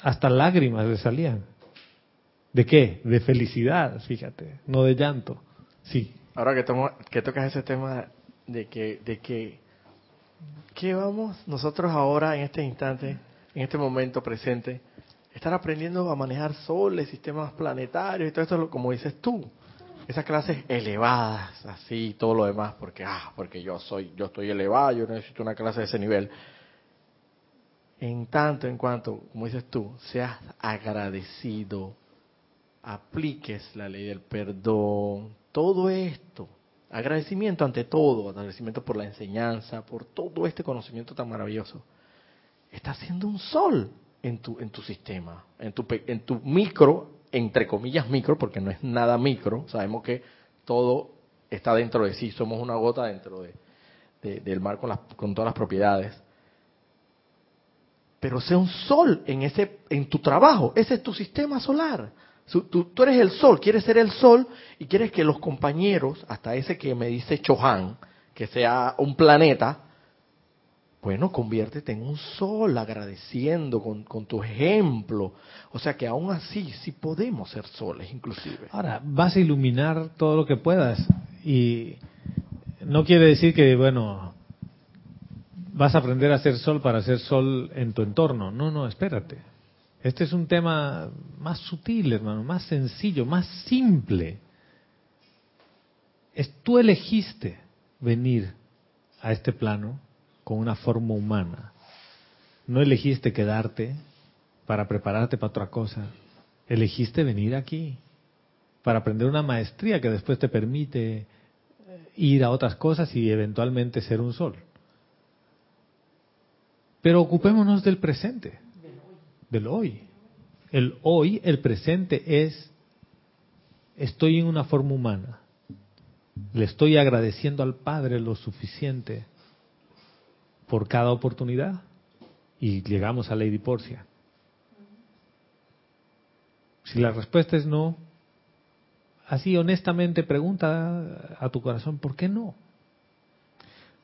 Speaker 1: hasta lágrimas le salían. ¿De qué? De felicidad, fíjate, no de llanto. Sí.
Speaker 3: Ahora que, tomo, que tocas ese tema de que, de que, ¿qué vamos nosotros ahora en este instante, en este momento presente, estar aprendiendo a manejar soles, sistemas planetarios y todo esto, como dices tú? Esas clases elevadas, así, todo lo demás, porque, ah, porque yo soy, yo estoy elevado, yo necesito una clase de ese nivel. En tanto, en cuanto, como dices tú, seas agradecido, apliques la ley del perdón, todo esto, agradecimiento ante todo, agradecimiento por la enseñanza, por todo este conocimiento tan maravilloso, está haciendo un sol en tu, en tu sistema, en tu, en tu micro, entre comillas micro, porque no es nada micro, sabemos que todo está dentro de sí, somos una gota dentro de, de, del mar con, las, con todas las propiedades. Pero sé un sol en, ese, en tu trabajo, ese es tu sistema solar. Tú, tú, eres el sol, quieres ser el sol y quieres que los compañeros, hasta ese que me dice Chohan, que sea un planeta, bueno, conviértete en un sol agradeciendo con, tu ejemplo. O sea que aún así sí podemos ser soles inclusive.
Speaker 1: Ahora, vas a iluminar todo lo que puedas y no quiere decir que, bueno, vas a aprender a ser sol para ser sol en tu entorno. No, no, espérate. Este es un tema más sutil, hermano, más sencillo, más simple. es tú elegiste venir a este plano con una forma humana. No elegiste quedarte para prepararte para otra cosa. Elegiste venir aquí para aprender una maestría que después te permite ir a otras cosas y eventualmente ser un sol. Pero ocupémonos del presente, del hoy. El hoy, el presente es, estoy en una forma humana. Le estoy agradeciendo al Padre lo suficiente por cada oportunidad. Y llegamos a Lady Porcia. Si la respuesta es no, así honestamente pregunta a tu corazón, ¿por qué no?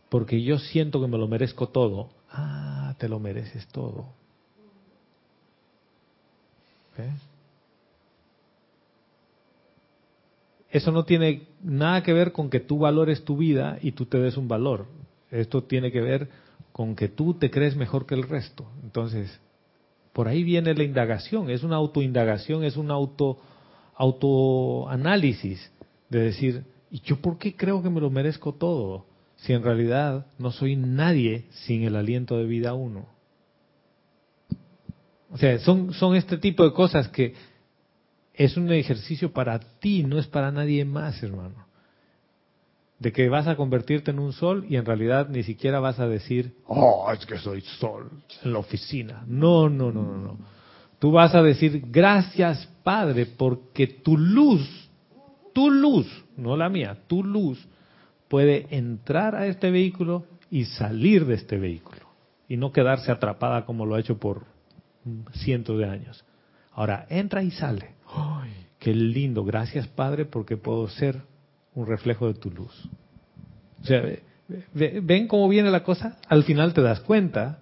Speaker 1: Porque yo siento que me lo merezco todo. Ah, te lo mereces todo. ¿Eh? Eso no tiene nada que ver con que tú valores tu vida y tú te des un valor. Esto tiene que ver con que tú te crees mejor que el resto. Entonces, por ahí viene la indagación, es una autoindagación, es un auto autoanálisis de decir, ¿y yo por qué creo que me lo merezco todo? Si en realidad no soy nadie sin el aliento de vida uno. O sea, son, son este tipo de cosas que es un ejercicio para ti, no es para nadie más, hermano. De que vas a convertirte en un sol y en realidad ni siquiera vas a decir, oh, es que soy sol en la oficina. No, no, no, no, no. Tú vas a decir, gracias Padre, porque tu luz, tu luz, no la mía, tu luz puede entrar a este vehículo y salir de este vehículo y no quedarse atrapada como lo ha hecho por cientos de años. Ahora, entra y sale. ¡Ay, qué lindo! Gracias Padre porque puedo ser un reflejo de tu luz. O sea, ven cómo viene la cosa. Al final te das cuenta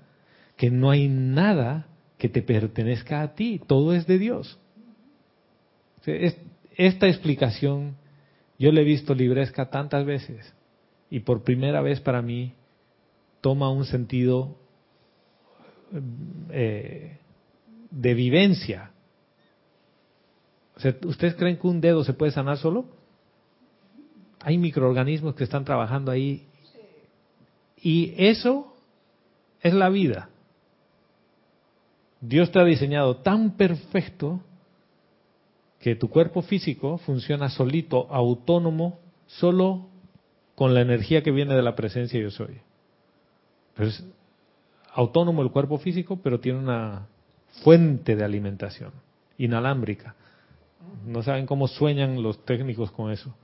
Speaker 1: que no hay nada que te pertenezca a ti, todo es de Dios. Esta explicación yo la he visto libresca tantas veces y por primera vez para mí toma un sentido eh, de vivencia. ¿Ustedes creen que un dedo se puede sanar solo? Hay microorganismos que están trabajando ahí y eso es la vida. Dios te ha diseñado tan perfecto que tu cuerpo físico funciona solito, autónomo, solo con la energía que viene de la presencia yo soy. es autónomo el cuerpo físico, pero tiene una fuente de alimentación inalámbrica. No saben cómo sueñan los técnicos con eso.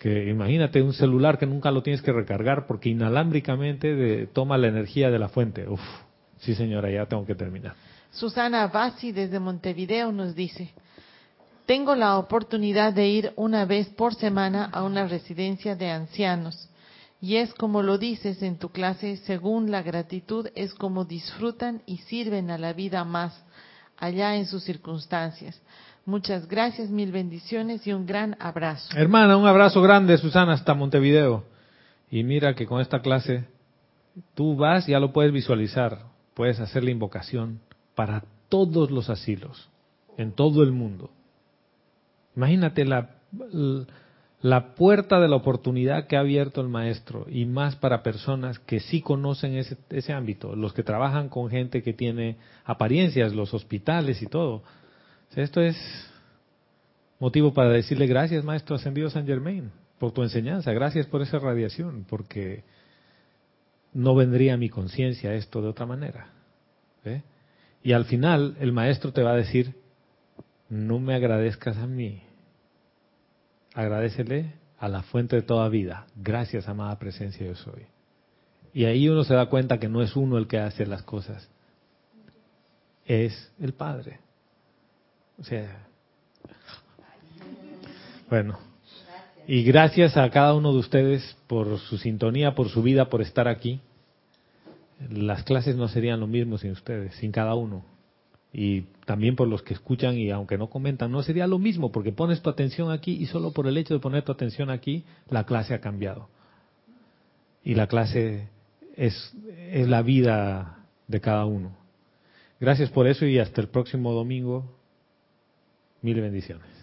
Speaker 1: Que imagínate un celular que nunca lo tienes que recargar porque inalámbricamente toma la energía de la fuente. Uf, Sí, señora, ya tengo que terminar.
Speaker 4: Susana Bassi desde Montevideo nos dice, tengo la oportunidad de ir una vez por semana a una residencia de ancianos. Y es como lo dices en tu clase, según la gratitud es como disfrutan y sirven a la vida más allá en sus circunstancias. Muchas gracias, mil bendiciones y un gran abrazo.
Speaker 1: Hermana, un abrazo grande, Susana, hasta Montevideo. Y mira que con esta clase tú vas, ya lo puedes visualizar puedes hacer la invocación para todos los asilos, en todo el mundo. Imagínate la, la puerta de la oportunidad que ha abierto el maestro y más para personas que sí conocen ese, ese ámbito, los que trabajan con gente que tiene apariencias, los hospitales y todo. Esto es motivo para decirle gracias, maestro ascendido San Germain, por tu enseñanza, gracias por esa radiación, porque no vendría a mi conciencia esto de otra manera. Y al final el maestro te va a decir, no me agradezcas a mí, agradecele a la fuente de toda vida. Gracias, amada presencia, yo soy. Y ahí uno se da cuenta que no es uno el que hace las cosas, es el Padre. O sea, bueno, y gracias a cada uno de ustedes por su sintonía, por su vida, por estar aquí. Las clases no serían lo mismo sin ustedes, sin cada uno. Y también por los que escuchan y aunque no comentan, no sería lo mismo porque pones tu atención aquí y solo por el hecho de poner tu atención aquí, la clase ha cambiado. Y la clase es, es la vida de cada uno. Gracias por eso y hasta el próximo domingo. Mil bendiciones.